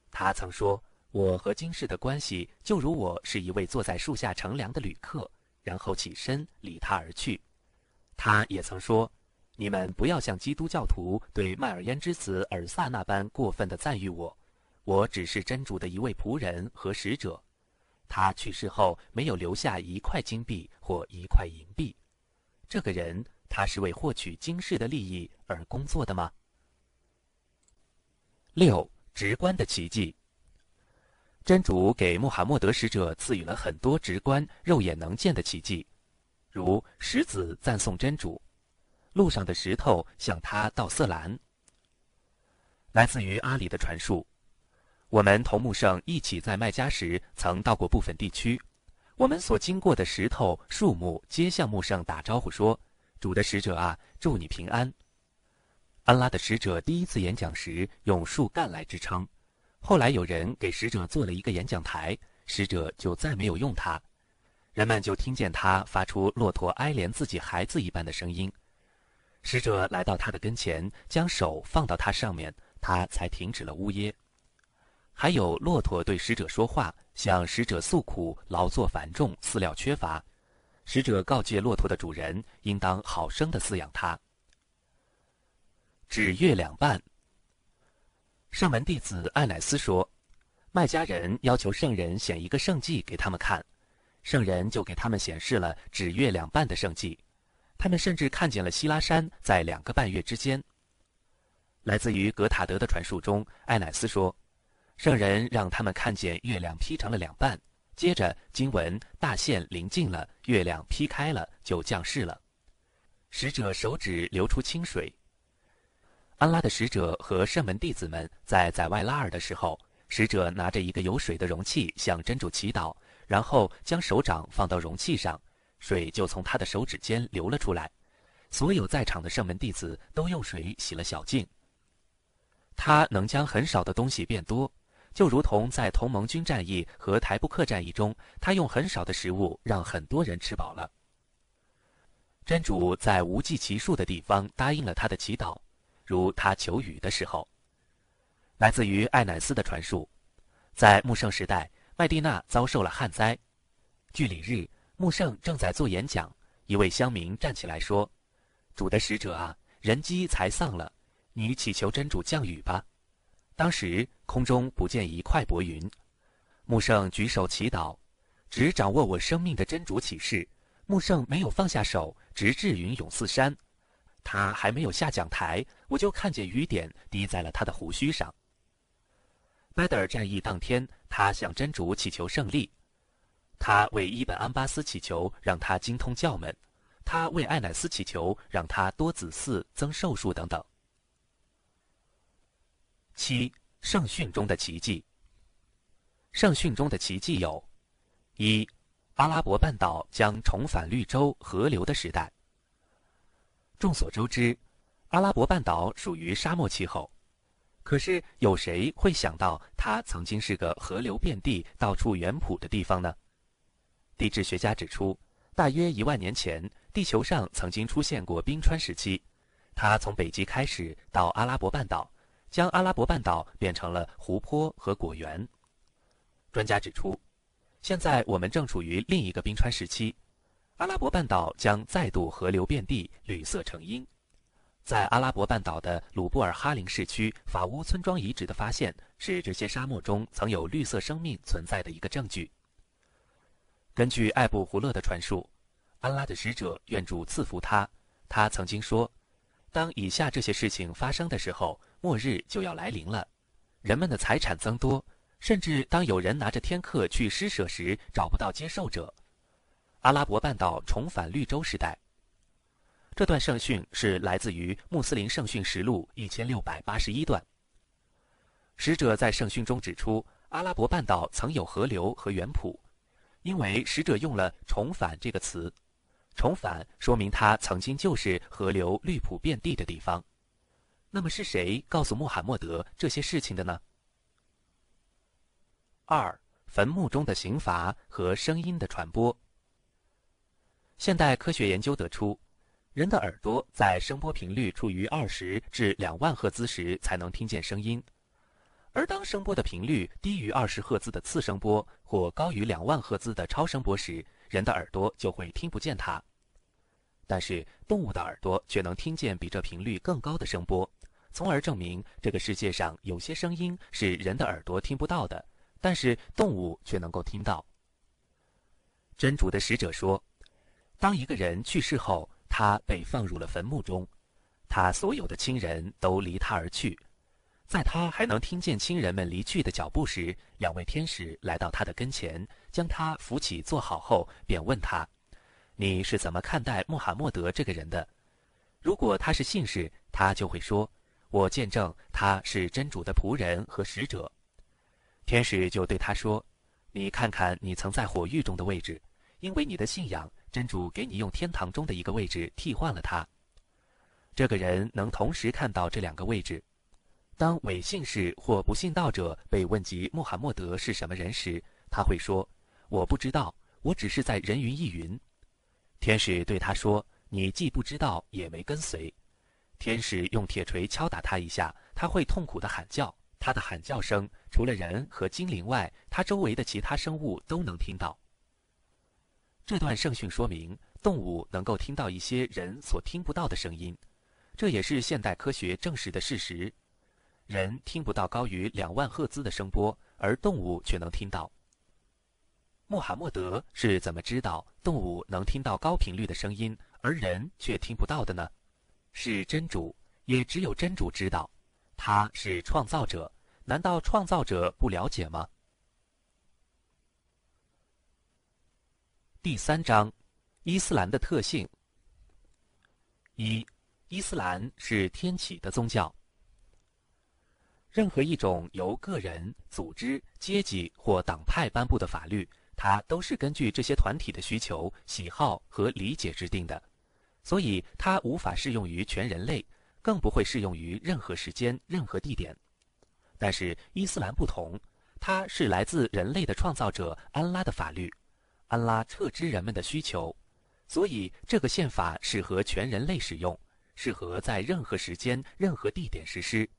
他曾说：“我和金氏的关系就如我是一位坐在树下乘凉的旅客。”然后起身离他而去。他也曾说：“你们不要像基督教徒对麦尔焉之子尔萨那般过分的赞誉我，我只是真主的一位仆人和使者。”他去世后没有留下一块金币或一块银币。这个人，他是为获取今世的利益而工作的吗？六直观的奇迹。真主给穆罕默德使者赐予了很多直观、肉眼能见的奇迹，如狮子赞颂真主，路上的石头向他道色兰。来自于阿里的传述，我们同穆圣一起在麦加时，曾到过部分地区。我们所经过的石头、树木皆向木圣打招呼说：“主的使者啊，祝你平安。”安拉的使者第一次演讲时用树干来支撑，后来有人给使者做了一个演讲台，使者就再没有用它。人们就听见他发出骆驼哀怜自己孩子一般的声音。使者来到他的跟前，将手放到他上面，他才停止了呜咽。还有骆驼对使者说话。向使者诉苦，劳作繁重，饲料缺乏。使者告诫骆驼的主人，应当好生的饲养它。指月两半。圣门弟子艾乃斯说，麦家人要求圣人显一个圣迹给他们看，圣人就给他们显示了指月两半的圣迹，他们甚至看见了希拉山在两个半月之间。来自于格塔德的传述中，艾乃斯说，圣人让他们看见月亮劈成了两半，接着经文大限临近了，月亮劈开了，就降世了，使者手指流出清水。安拉的使者和圣门弟子们在在外拉尔的时候，使者拿着一个有水的容器向真主祈祷，然后将手掌放到容器上，水就从他的手指间流了出来。所有在场的圣门弟子都用水洗了小净。他能将很少的东西变多，就如同在同盟军战役和台布克战役中，他用很少的食物让很多人吃饱了。真主在无计其数的地方答应了他的祈祷。如他求雨的时候，来自于艾乃斯的传述，在穆圣时代，麦地那遭受了旱灾。据礼日，穆圣正在做演讲，一位乡民站起来说：“主的使者啊，人饥才丧了，你祈求真主降雨吧。”当时空中不见一块薄云，穆圣举手祈祷，只掌握我生命的真主启示。穆圣没有放下手，直至云涌四山。他还没有下讲台，我就看见雨点滴在了他的胡须上。拜德尔战役当天，他向真主祈求胜利，他为伊本安巴斯祈求让他精通教门，他为艾乃斯祈求让他多子嗣增寿数等等。七圣训中的奇迹。圣训中的奇迹有：一，阿拉伯半岛将重返绿洲河流的时代。众所周知，阿拉伯半岛属于沙漠气候。可是，有谁会想到它曾经是个河流遍地、到处原浦的地方呢？地质学家指出，大约一万年前，地球上曾经出现过冰川时期，它从北极开始到阿拉伯半岛，将阿拉伯半岛变成了湖泊和果园。专家指出，现在我们正处于另一个冰川时期。阿拉伯半岛将再度河流遍地，绿色成荫。在阿拉伯半岛的鲁布尔哈林市区法乌村庄遗址的发现，是这些沙漠中曾有绿色生命存在的一个证据。根据艾布胡勒的传述，安拉的使者愿主赐福他，他曾经说：“当以下这些事情发生的时候，末日就要来临了。人们的财产增多，甚至当有人拿着天课去施舍时，找不到接受者。”阿拉伯半岛重返绿洲时代。这段圣训是来自于《穆斯林圣训实录》一千六百八十一段。使者在圣训中指出，阿拉伯半岛曾有河流和原浦，因为使者用了“重返”这个词，重返说明它曾经就是河流绿浦遍地的地方。那么是谁告诉穆罕默德这些事情的呢？二、坟墓中的刑罚和声音的传播。现代科学研究得出，人的耳朵在声波频率处于二十至两万赫兹时才能听见声音，而当声波的频率低于二十赫兹的次声波或高于两万赫兹的超声波时，人的耳朵就会听不见它。但是动物的耳朵却能听见比这频率更高的声波，从而证明这个世界上有些声音是人的耳朵听不到的，但是动物却能够听到。真主的使者说。当一个人去世后，他被放入了坟墓中，他所有的亲人都离他而去。在他还能听见亲人们离去的脚步时，两位天使来到他的跟前，将他扶起坐好后，便问他：“你是怎么看待穆罕默德这个人的？如果他是信士，他就会说：我见证他是真主的仆人和使者。”天使就对他说：“你看看你曾在火狱中的位置，因为你的信仰。”真主给你用天堂中的一个位置替换了他。这个人能同时看到这两个位置。当伪信士或不信道者被问及穆罕默德是什么人时，他会说：“我不知道，我只是在人云亦云。”天使对他说：“你既不知道，也没跟随。”天使用铁锤敲打他一下，他会痛苦地喊叫。他的喊叫声除了人和精灵外，他周围的其他生物都能听到。这段圣训说明，动物能够听到一些人所听不到的声音，这也是现代科学证实的事实。人听不到高于两万赫兹的声波，而动物却能听到。穆罕默德是怎么知道动物能听到高频率的声音，而人却听不到的呢？是真主，也只有真主知道。他是创造者，难道创造者不了解吗？第三章，伊斯兰的特性。一，伊斯兰是天启的宗教。任何一种由个人、组织、阶级或党派颁布的法律。它都是根据这些团体的需求、喜好和理解制定的，所以它无法适用于全人类，更不会适用于任何时间、任何地点。但是伊斯兰不同，它是来自人类的创造者安拉的法律，安拉特知人们的需求，所以这个宪法适合全人类使用，适合在任何时间、任何地点实施。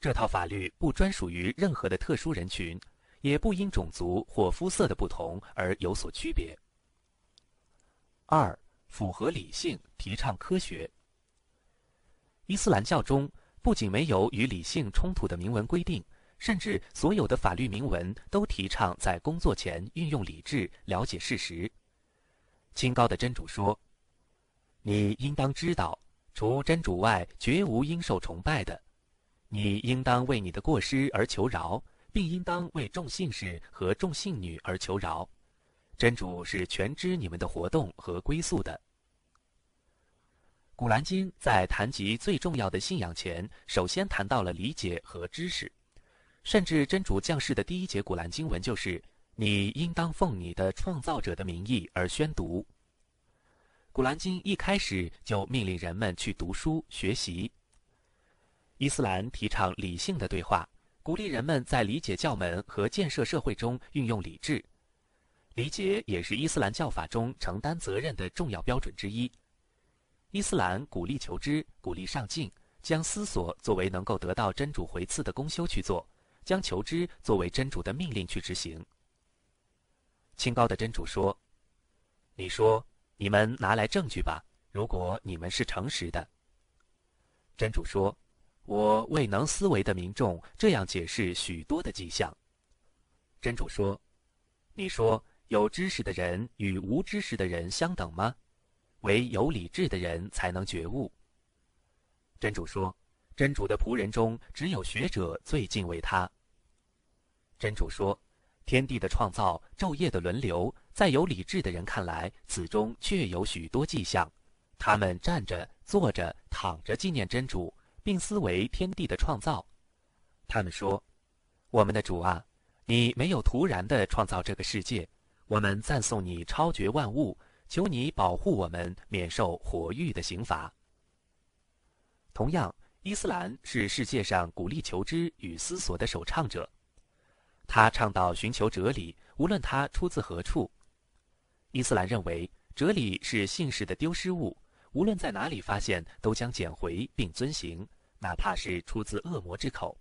这套法律不专属于任何的特殊人群。也不因种族或肤色的不同而有所区别。二，符合理性，提倡科学。伊斯兰教中不仅没有与理性冲突的明文规定，甚至所有的法律明文都提倡在工作前运用理智了解事实。清高的真主说：“你应当知道，除真主外，绝无应受崇拜的。你应当为你的过失而求饶。”并应当为众信士和众信女而求饶，真主是全知你们的活动和归宿的。古兰经在谈及最重要的信仰前，首先谈到了理解和知识，甚至真主降世的第一节古兰经文就是“你应当奉你的创造者的名义而宣读”。古兰经一开始就命令人们去读书学习。伊斯兰提倡理性的对话。鼓励人们在理解教门和建设社会中运用理智，理解也是伊斯兰教法中承担责任的重要标准之一。伊斯兰鼓励求知，鼓励上进，将思索作为能够得到真主回赐的公修去做，将求知作为真主的命令去执行。清高的真主说：“你说，你们拿来证据吧，如果你们是诚实的。”真主说。我为能思维的民众这样解释许多的迹象。真主说：“你说有知识的人与无知识的人相等吗？唯有理智的人才能觉悟。”真主说：“真主的仆人中只有学者最敬畏他。”真主说：“天地的创造，昼夜的轮流，在有理智的人看来，此中确有许多迹象。他们站着、坐着、躺着纪念真主。”并思维天地的创造，他们说：“我们的主啊，你没有突然的创造这个世界，我们赞颂你超绝万物，求你保护我们免受火狱的刑罚。”同样，伊斯兰是世界上鼓励求知与思索的首倡者，他倡导寻求哲理，无论它出自何处。伊斯兰认为，哲理是信士的丢失物。无论在哪里发现，都将捡回并遵行，哪怕是出自恶魔之口。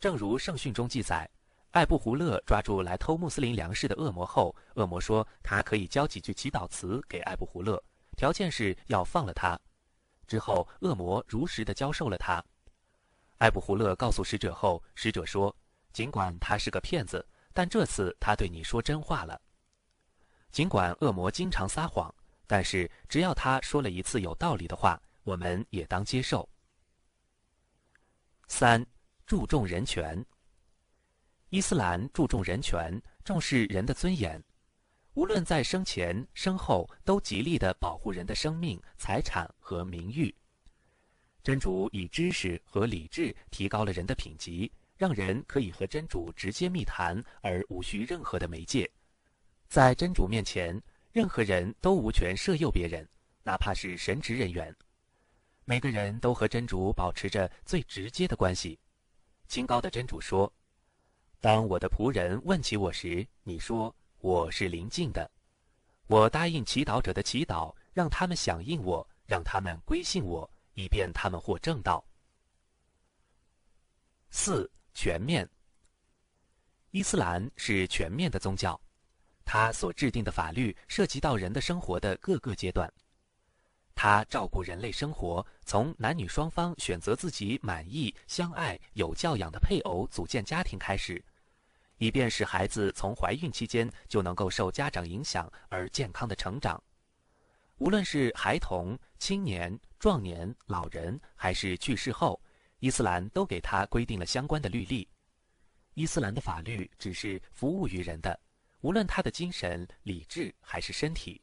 正如圣训中记载，艾布胡勒抓住来偷穆斯林粮食的恶魔后，恶魔说他可以教几句祈祷词给艾布胡勒，条件是要放了他。之后，恶魔如实的教授了他。艾布胡勒告诉使者后，使者说：“尽管他是个骗子，但这次他对你说真话了。尽管恶魔经常撒谎。”但是，只要他说了一次有道理的话，我们也当接受。三，注重人权。伊斯兰注重人权，重视人的尊严，无论在生前、生后，都极力的保护人的生命、财产和名誉。真主以知识和理智提高了人的品级，让人可以和真主直接密谈，而无需任何的媒介，在真主面前。任何人都无权摄诱别人，哪怕是神职人员。每个人都和真主保持着最直接的关系。清高的真主说：“当我的仆人问起我时，你说我是临近的。我答应祈祷者的祈祷，让他们响应我，让他们归信我，以便他们获正道。”四全面。伊斯兰是全面的宗教。他所制定的法律涉及到人的生活的各个阶段。他照顾人类生活，从男女双方选择自己满意、相爱、有教养的配偶组建家庭开始，以便使孩子从怀孕期间就能够受家长影响而健康的成长。无论是孩童、青年、壮年、老人，还是去世后，伊斯兰都给他规定了相关的律例。伊斯兰的法律只是服务于人的，无论他的精神、理智还是身体。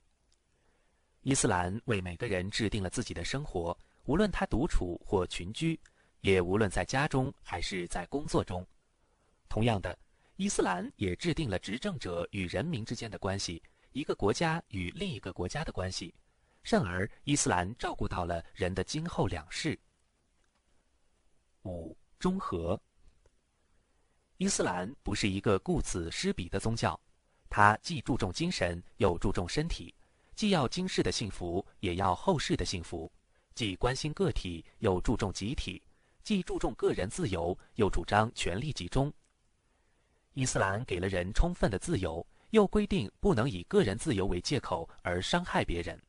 伊斯兰为每个人制定了自己的生活，无论他独处或群居，也无论在家中还是在工作中。同样的，伊斯兰也制定了执政者与人民之间的关系，一个国家与另一个国家的关系。甚而，伊斯兰照顾到了人的今后两世。五中和。伊斯兰不是一个顾此失彼的宗教，它既注重精神，又注重身体。既要今世的幸福，也要后世的幸福；既关心个体，又注重集体；既注重个人自由，又主张权力集中。伊斯兰给了人充分的自由，又规定不能以个人自由为借口而伤害别人。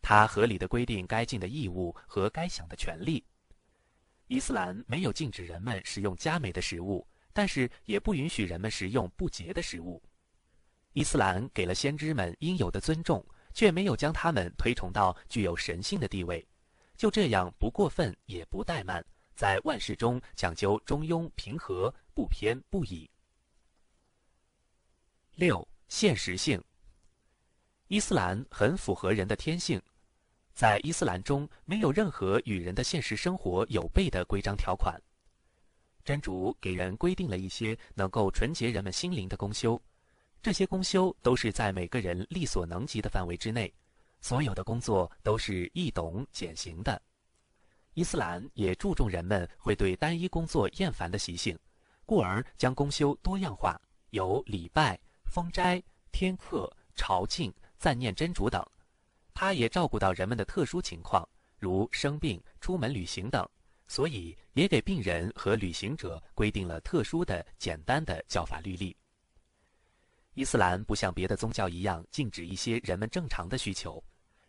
他合理的规定该尽的义务和该享的权利。伊斯兰没有禁止人们食用佳美的食物，但是也不允许人们食用不洁的食物。伊斯兰给了先知们应有的尊重。却没有将他们推崇到具有神性的地位，就这样不过分也不怠慢，在万事中讲究中庸平和，不偏不倚。六现实性。伊斯兰很符合人的天性，在伊斯兰中没有任何与人的现实生活有悖的规章条款。真主给人规定了一些能够纯洁人们心灵的公修。这些公修都是在每个人力所能及的范围之内，所有的工作都是易懂简行的。伊斯兰也注重人们会对单一工作厌烦的习性，故而将公修多样化，有礼拜、封斋、天课、朝觐、赞念真主等。他也照顾到人们的特殊情况，如生病、出门旅行等，所以也给病人和旅行者规定了特殊的、简单的教法律例。伊斯兰不像别的宗教一样禁止一些人们正常的需求，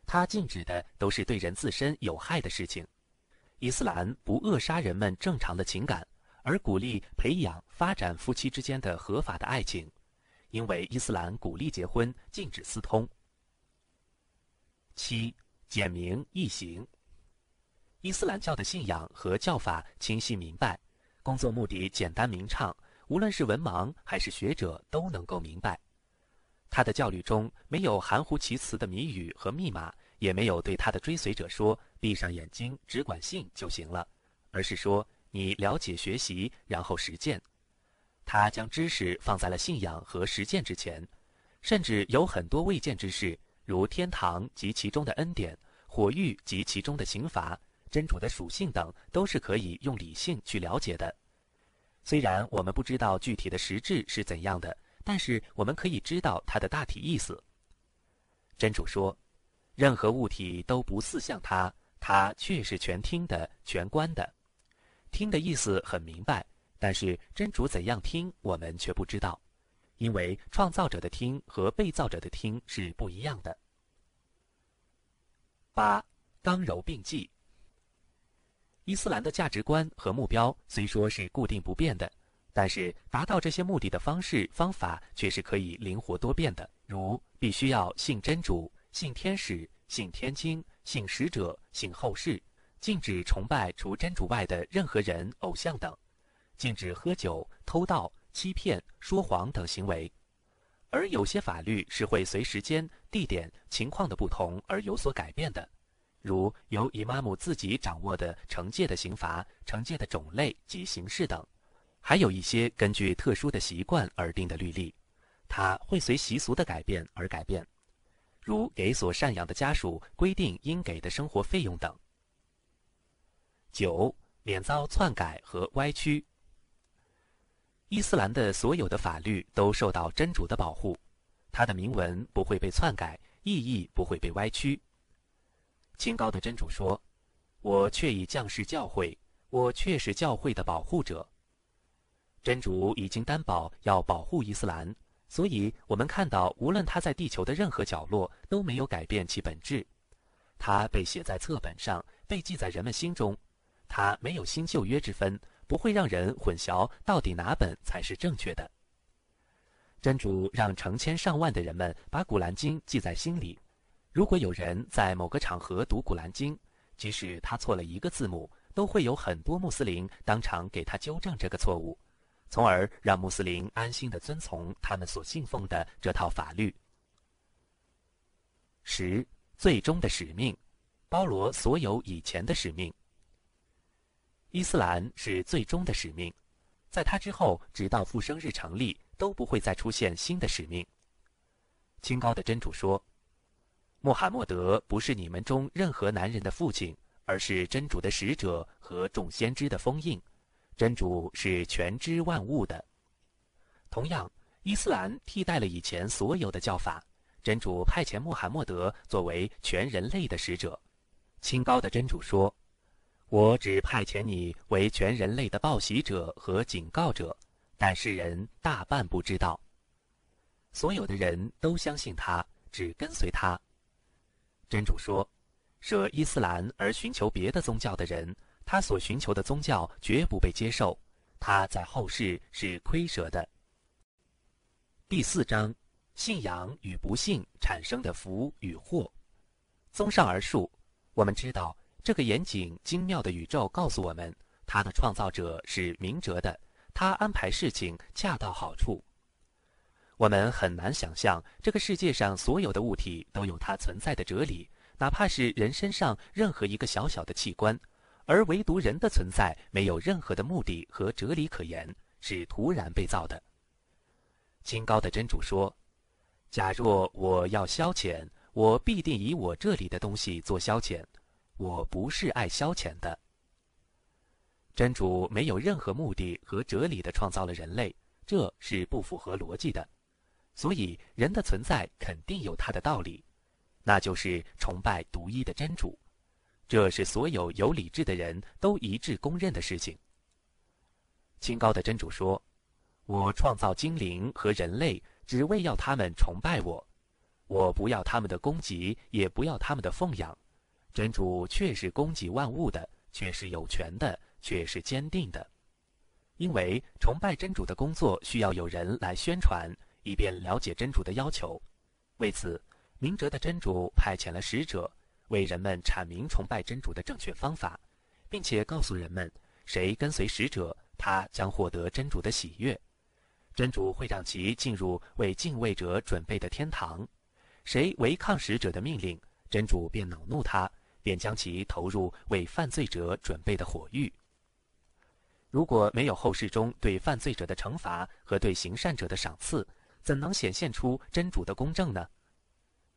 它禁止的都是对人自身有害的事情。伊斯兰不扼杀人们正常的情感，而鼓励培养发展夫妻之间的合法的爱情，因为伊斯兰鼓励结婚，禁止私通。七简明易行。伊斯兰教的信仰和教法清晰明白，工作目的简单明畅。无论是文盲还是学者都能够明白，他的教律中没有含糊其辞的谜语和密码，也没有对他的追随者说“闭上眼睛，只管信就行了”，而是说你了解、学习，然后实践。他将知识放在了信仰和实践之前，甚至有很多未见之事，如天堂及其中的恩典、火狱及其中的刑罚、真主的属性等，都是可以用理性去了解的。虽然我们不知道具体的实质是怎样的，但是我们可以知道它的大体意思。真主说：“任何物体都不似像它，它却是全听的、全观的。听的意思很明白，但是真主怎样听，我们却不知道，因为创造者的听和被造者的听是不一样的。”八刚柔并济。伊斯兰的价值观和目标虽说是固定不变的，但是达到这些目的的方式方法却是可以灵活多变的。如必须要信真主、信天使、信天经、信使者、信后世，禁止崇拜除真主外的任何人、偶像等，禁止喝酒、偷盗、欺骗、说谎等行为。而有些法律是会随时间、地点、情况的不同而有所改变的。如由姨妈姆自己掌握的惩戒的刑罚、惩戒的种类及形式等，还有一些根据特殊的习惯而定的律例，它会随习俗的改变而改变，如给所赡养的家属规定应给的生活费用等。九，免遭篡改和歪曲。伊斯兰的所有的法律都受到真主的保护，它的铭文不会被篡改，意义不会被歪曲。清高的真主说：“我却已降世教诲，我却是教会的保护者。真主已经担保要保护伊斯兰，所以我们看到，无论他在地球的任何角落，都没有改变其本质。它被写在册本上，被记在人们心中。它没有新旧约之分，不会让人混淆到底哪本才是正确的。真主让成千上万的人们把《古兰经》记在心里。如果有人在某个场合读《古兰经》，即使他错了一个字母，都会有很多穆斯林当场给他纠正这个错误，从而让穆斯林安心的遵从他们所信奉的这套法律。十，最终的使命，包罗所有以前的使命。伊斯兰是最终的使命，在他之后，直到复生日成立，都不会再出现新的使命。清高的真主说：“穆罕默德不是你们中任何男人的父亲，而是真主的使者和众先知的封印。真主是全知万物的。”同样，伊斯兰替代了以前所有的教法。真主派遣穆罕默德作为全人类的使者。清高的真主说。我只派遣你为全人类的报喜者和警告者，但世人大半不知道。所有的人都相信他，只跟随他。真主说：“舍伊斯兰而寻求别的宗教的人，他所寻求的宗教绝不被接受，他在后世是亏舍的。”第四章：信仰与不信产生的福与祸。综上而述，我们知道。这个严谨精妙的宇宙告诉我们，它的创造者是明哲的，他安排事情恰到好处。我们很难想象这个世界上所有的物体都有它存在的哲理，哪怕是人身上任何一个小小的器官，而唯独人的存在没有任何的目的和哲理可言，是突然被造的。清高的真主说：“假若我要消遣，我必定以我这里的东西做消遣。”我不是爱消遣的。真主没有任何目的和哲理的创造了人类，这是不符合逻辑的。所以人的存在肯定有它的道理，那就是崇拜独一的真主。这是所有有理智的人都一致公认的事情。清高的真主说：“我创造精灵和人类，只为要他们崇拜我。我不要他们的供给，也不要他们的奉养。”真主确是供给万物的，却是有权的，却是坚定的。因为崇拜真主的工作需要有人来宣传，以便了解真主的要求。为此，明哲的真主派遣了使者，为人们阐明崇拜真主的正确方法，并且告诉人们，谁跟随使者，他将获得真主的喜悦。真主会让其进入为敬畏者准备的天堂。谁违抗使者的命令，真主便恼怒他。便将其投入为犯罪者准备的火狱。如果没有后世中对犯罪者的惩罚和对行善者的赏赐，怎能显现出真主的公正呢？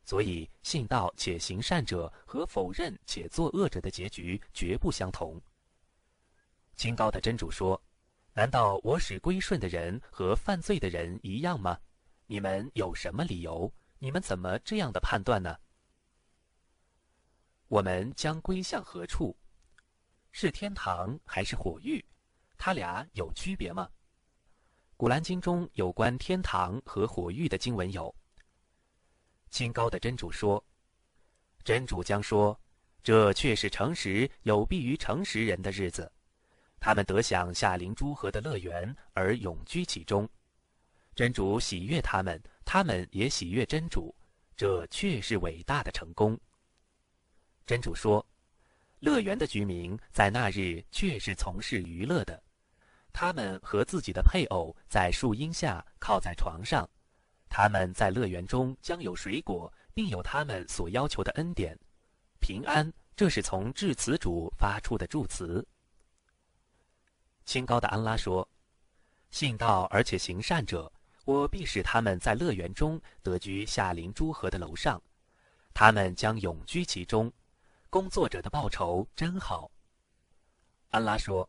所以，信道且行善者和否认且作恶者的结局绝不相同。清高的真主说：“难道我使归顺的人和犯罪的人一样吗？你们有什么理由？你们怎么这样的判断呢？”我们将归向何处？是天堂还是火狱？它俩有区别吗？古兰经中有关天堂和火狱的经文有：清高的真主说，真主将说，这却是诚实有必于诚实人的日子，他们得享夏灵诸河的乐园而永居其中。真主喜悦他们，他们也喜悦真主，这却是伟大的成功。真主说：“乐园的居民在那日确是从事娱乐的，他们和自己的配偶在树荫下靠在床上，他们在乐园中将有水果，并有他们所要求的恩典。平安，这是从至此主发出的祝词。”清高的安拉说：“信道而且行善者，我必使他们在乐园中得居夏林诸河的楼上，他们将永居其中。”工作者的报酬真好。安拉说：“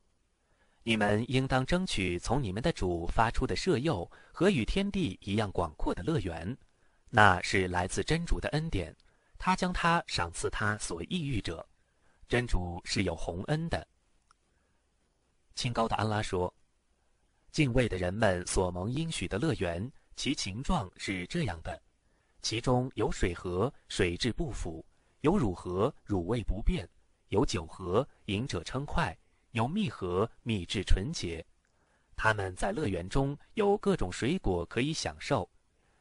你们应当争取从你们的主发出的舍诱和与天地一样广阔的乐园，那是来自真主的恩典，他将他赏赐他所意欲者。真主是有洪恩的。”清高的安拉说：“敬畏的人们所蒙应许的乐园，其形状是这样的：其中有水河，水质不腐。”有乳盒，乳味不变；有酒盒，饮者称快；有蜜盒，蜜质纯洁。他们在乐园中有各种水果可以享受，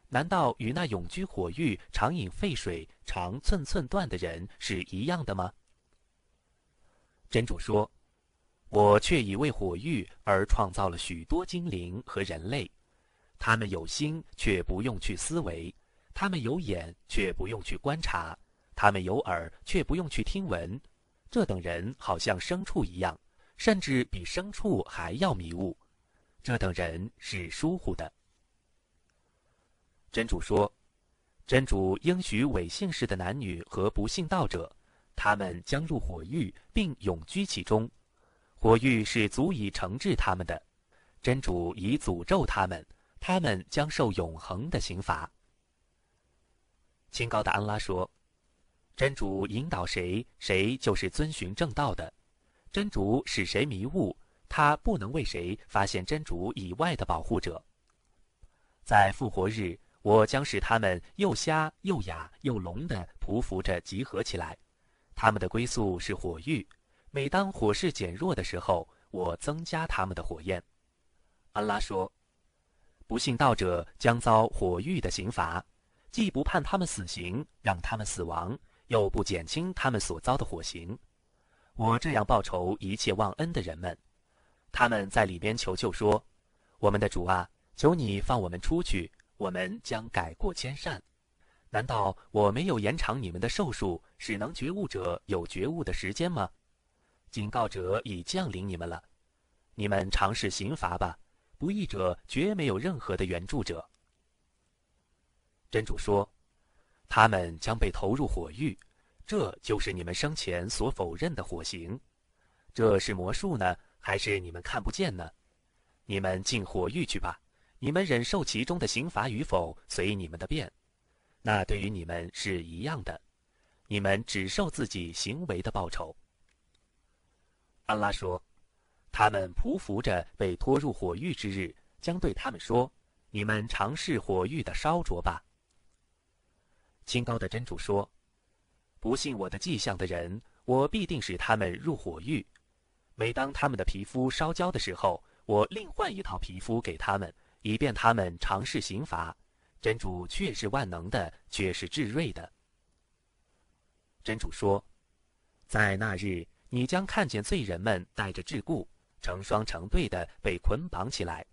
难道与那永居火域、常饮沸水、常寸寸断的人是一样的吗？真主说：“我却已为火域而创造了许多精灵和人类，他们有心却不用去思维，他们有眼却不用去观察，他们有耳却不用去听闻。这等人好像牲畜一样，甚至比牲畜还要迷雾。”这等人是疏忽的。真主说：“真主应许伪信士的男女和不信道者，他们将入火狱，并永居其中。火狱是足以惩治他们的。真主已诅咒他们，他们将受永恒的刑罚。”清高的安拉说：“真主引导谁，谁就是遵循正道的；真主使谁迷雾。”他不能为谁发现真主以外的保护者。在复活日，我将使他们又瞎又哑又聋的匍匐着集合起来，他们的归宿是火域。每当火势减弱的时候，我增加他们的火焰。安拉说：“不信道者将遭火狱的刑罚，既不判他们死刑，让他们死亡，又不减轻他们所遭的火刑。我这样报仇一切忘恩的人们。”他们在里边求救说：“我们的主啊，求你放我们出去，我们将改过迁善。难道我没有延长你们的寿数，使能觉悟者有觉悟的时间吗？警告者已降临你们了，你们尝试刑罚吧。不义者绝没有任何的援助者。”真主说：“他们将被投入火狱，这就是你们生前所否认的火刑。这是魔术呢？”还是你们看不见呢？你们进火狱去吧。你们忍受其中的刑罚与否，随你们的便。那对于你们是一样的。你们只受自己行为的报酬。安拉说：“他们匍匐着被拖入火狱之日，将对他们说：‘你们尝试火狱的烧灼吧。’”清高的真主说：“不信我的迹象的人，我必定使他们入火狱。”每当他们的皮肤烧焦的时候，我另换一套皮肤给他们，以便他们尝试刑罚。真主却是万能的，却是至睿的。真主说：“在那日，你将看见罪人们带着桎梏，成双成对的被捆绑起来，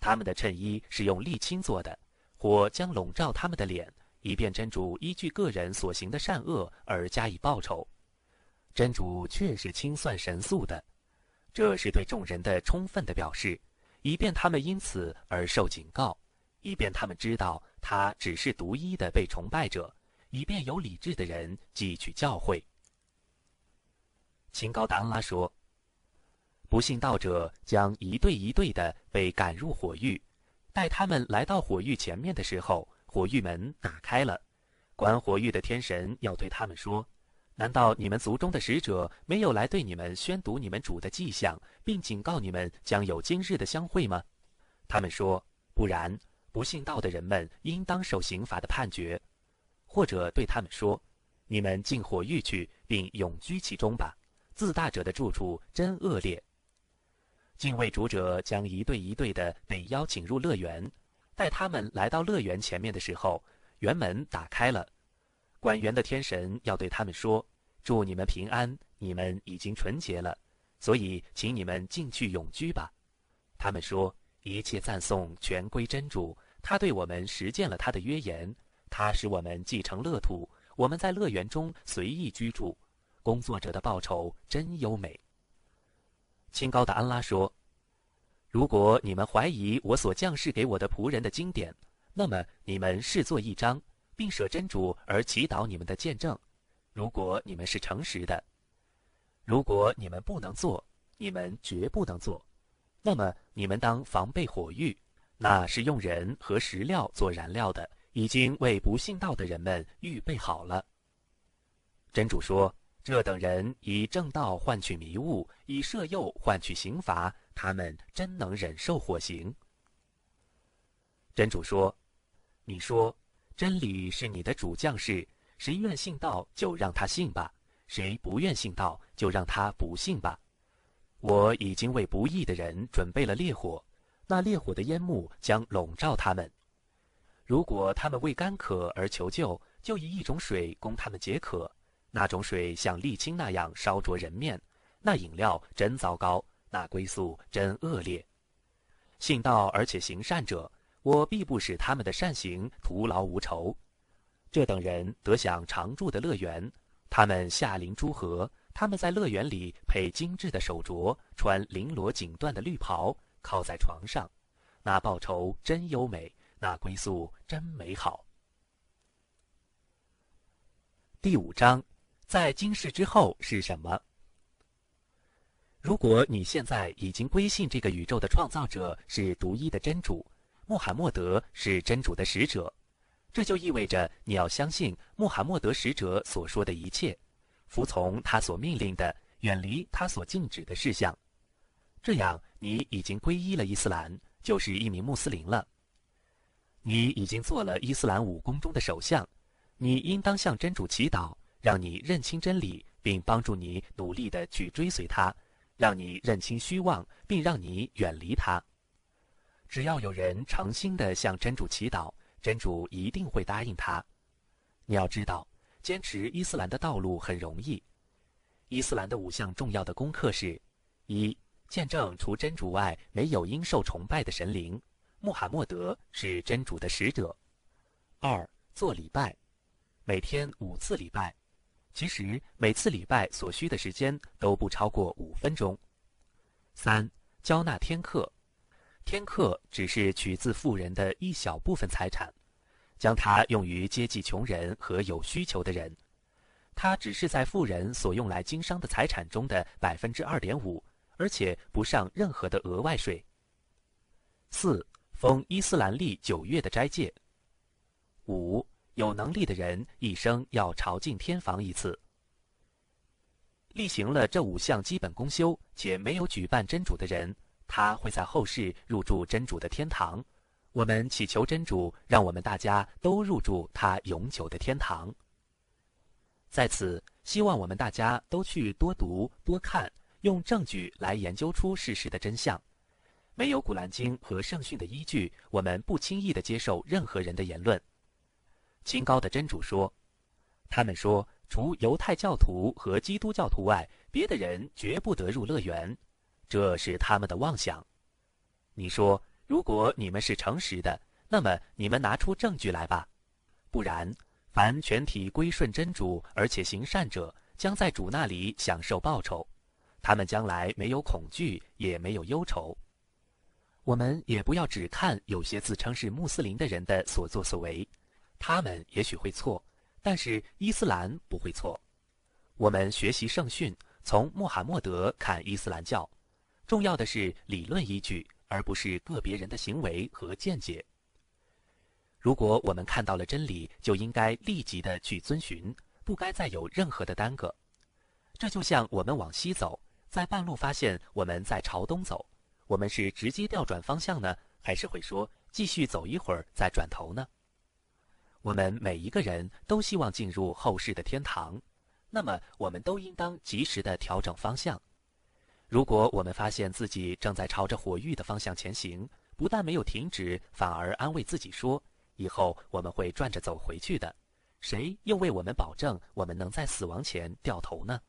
他们的衬衣是用沥青做的，火将笼罩他们的脸，以便真主依据个人所行的善恶而加以报酬。真主却是清算神速的。”这是对众人的充分的表示，以便他们因此而受警告，以便他们知道他只是独一的被崇拜者，以便有理智的人汲取教诲。清高的安拉说：“不信道者将一对一对的被赶入火狱，待他们来到火狱前面的时候，火狱门打开了，管火狱的天神要对他们说。”难道你们族中的使者没有来对你们宣读你们主的迹象，并警告你们将有今日的相会吗？他们说：“不然，不信道的人们应当受刑罚的判决。”或者对他们说：“你们进火狱去，并永居其中吧。自大者的住处真恶劣。”敬畏主者将一对一对的被邀请入乐园，待他们来到乐园前面的时候，园门打开了。管园的天神要对他们说：“祝你们平安，你们已经纯洁了，所以请你们进去永居吧。”他们说：“一切赞颂全归真主，他对我们实践了他的约言，他使我们继承乐土，我们在乐园中随意居住，工作者的报酬真优美。”清高的安拉说：“如果你们怀疑我所降世给我的仆人的经典，那么你们视作一张。”并舍真主而祈祷你们的见证，如果你们是诚实的，如果你们不能做，你们绝不能做，那么你们当防备火狱，那是用人和石料做燃料的，已经为不信道的人们预备好了。真主说：“这等人以正道换取迷雾，以摄诱换取刑罚，他们真能忍受火刑。”真主说：“你说。”真理是你的主将士，谁愿信道，就让他信吧；谁不愿信道，就让他不信吧。我已经为不义的人准备了烈火，那烈火的烟幕将笼罩他们。如果他们为干渴而求救，就以一种水供他们解渴，那种水像沥青那样烧灼人面。那饮料真糟糕，那归宿真恶劣。信道而且行善者，我必不使他们的善行徒劳无酬。这等人得享常住的乐园，他们下临诸河，他们在乐园里配精致的手镯，穿绫罗锦缎的绿袍，靠在床上，那报酬真优美，那归宿真美好。第五章，在今世之后是什么？如果你现在已经归信这个宇宙的创造者是独一的真主，穆罕默德是真主的使者。这就意味着你要相信穆罕默德使者所说的一切，服从他所命令的，远离他所禁止的事项。这样，你已经皈依了伊斯兰，就是一名穆斯林了。你已经做了伊斯兰武功中的首相，你应当向真主祈祷，让你认清真理，并帮助你努力地去追随他，让你认清虚妄，并让你远离它。只要有人诚心地向真主祈祷。真主一定会答应他。你要知道，坚持伊斯兰的道路很容易。伊斯兰的五项重要的功课是：一、见证除真主外没有应受崇拜的神灵，穆罕默德是真主的使者；二、做礼拜，每天五次礼拜，其实每次礼拜所需的时间都不超过五分钟；三、交纳天课。天课只是取自富人的一小部分财产，将它用于接济穷人和有需求的人。它只是在富人所用来经商的财产中的百分之二点五，而且不上任何的额外税。四封伊斯兰历九月的斋戒。五有能力的人一生要朝觐天房一次。例行了这五项基本功修且没有举办真主的人。他会在后世入住真主的天堂，我们祈求真主让我们大家都入住他永久的天堂。在此，希望我们大家都去多读多看，用证据来研究出事实的真相。没有古兰经和圣训的依据，我们不轻易的接受任何人的言论。清高的真主说：“他们说，除犹太教徒和基督教徒外，别的人绝不得入乐园。”这是他们的妄想。你说，如果你们是诚实的，那么你们拿出证据来吧。不然，凡全体归顺真主而且行善者，将在主那里享受报酬。他们将来没有恐惧，也没有忧愁。我们也不要只看有些自称是穆斯林的人的所作所为，他们也许会错，但是伊斯兰不会错。我们学习圣训，从穆罕默德看伊斯兰教。重要的是理论依据，而不是个别人的行为和见解。如果我们看到了真理，就应该立即的去遵循，不该再有任何的耽搁。这就像我们往西走，在半路发现我们在朝东走，我们是直接调转方向呢，还是会说继续走一会儿再转头呢？我们每一个人都希望进入后世的天堂，那么我们都应当及时的调整方向。如果我们发现自己正在朝着火域的方向前行，不但没有停止，反而安慰自己说：“以后我们会转着走回去的。”谁又为我们保证我们能在死亡前掉头呢？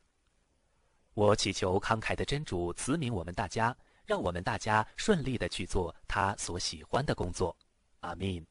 我祈求慷慨的真主慈悯我们大家，让我们大家顺利的去做他所喜欢的工作。阿弥。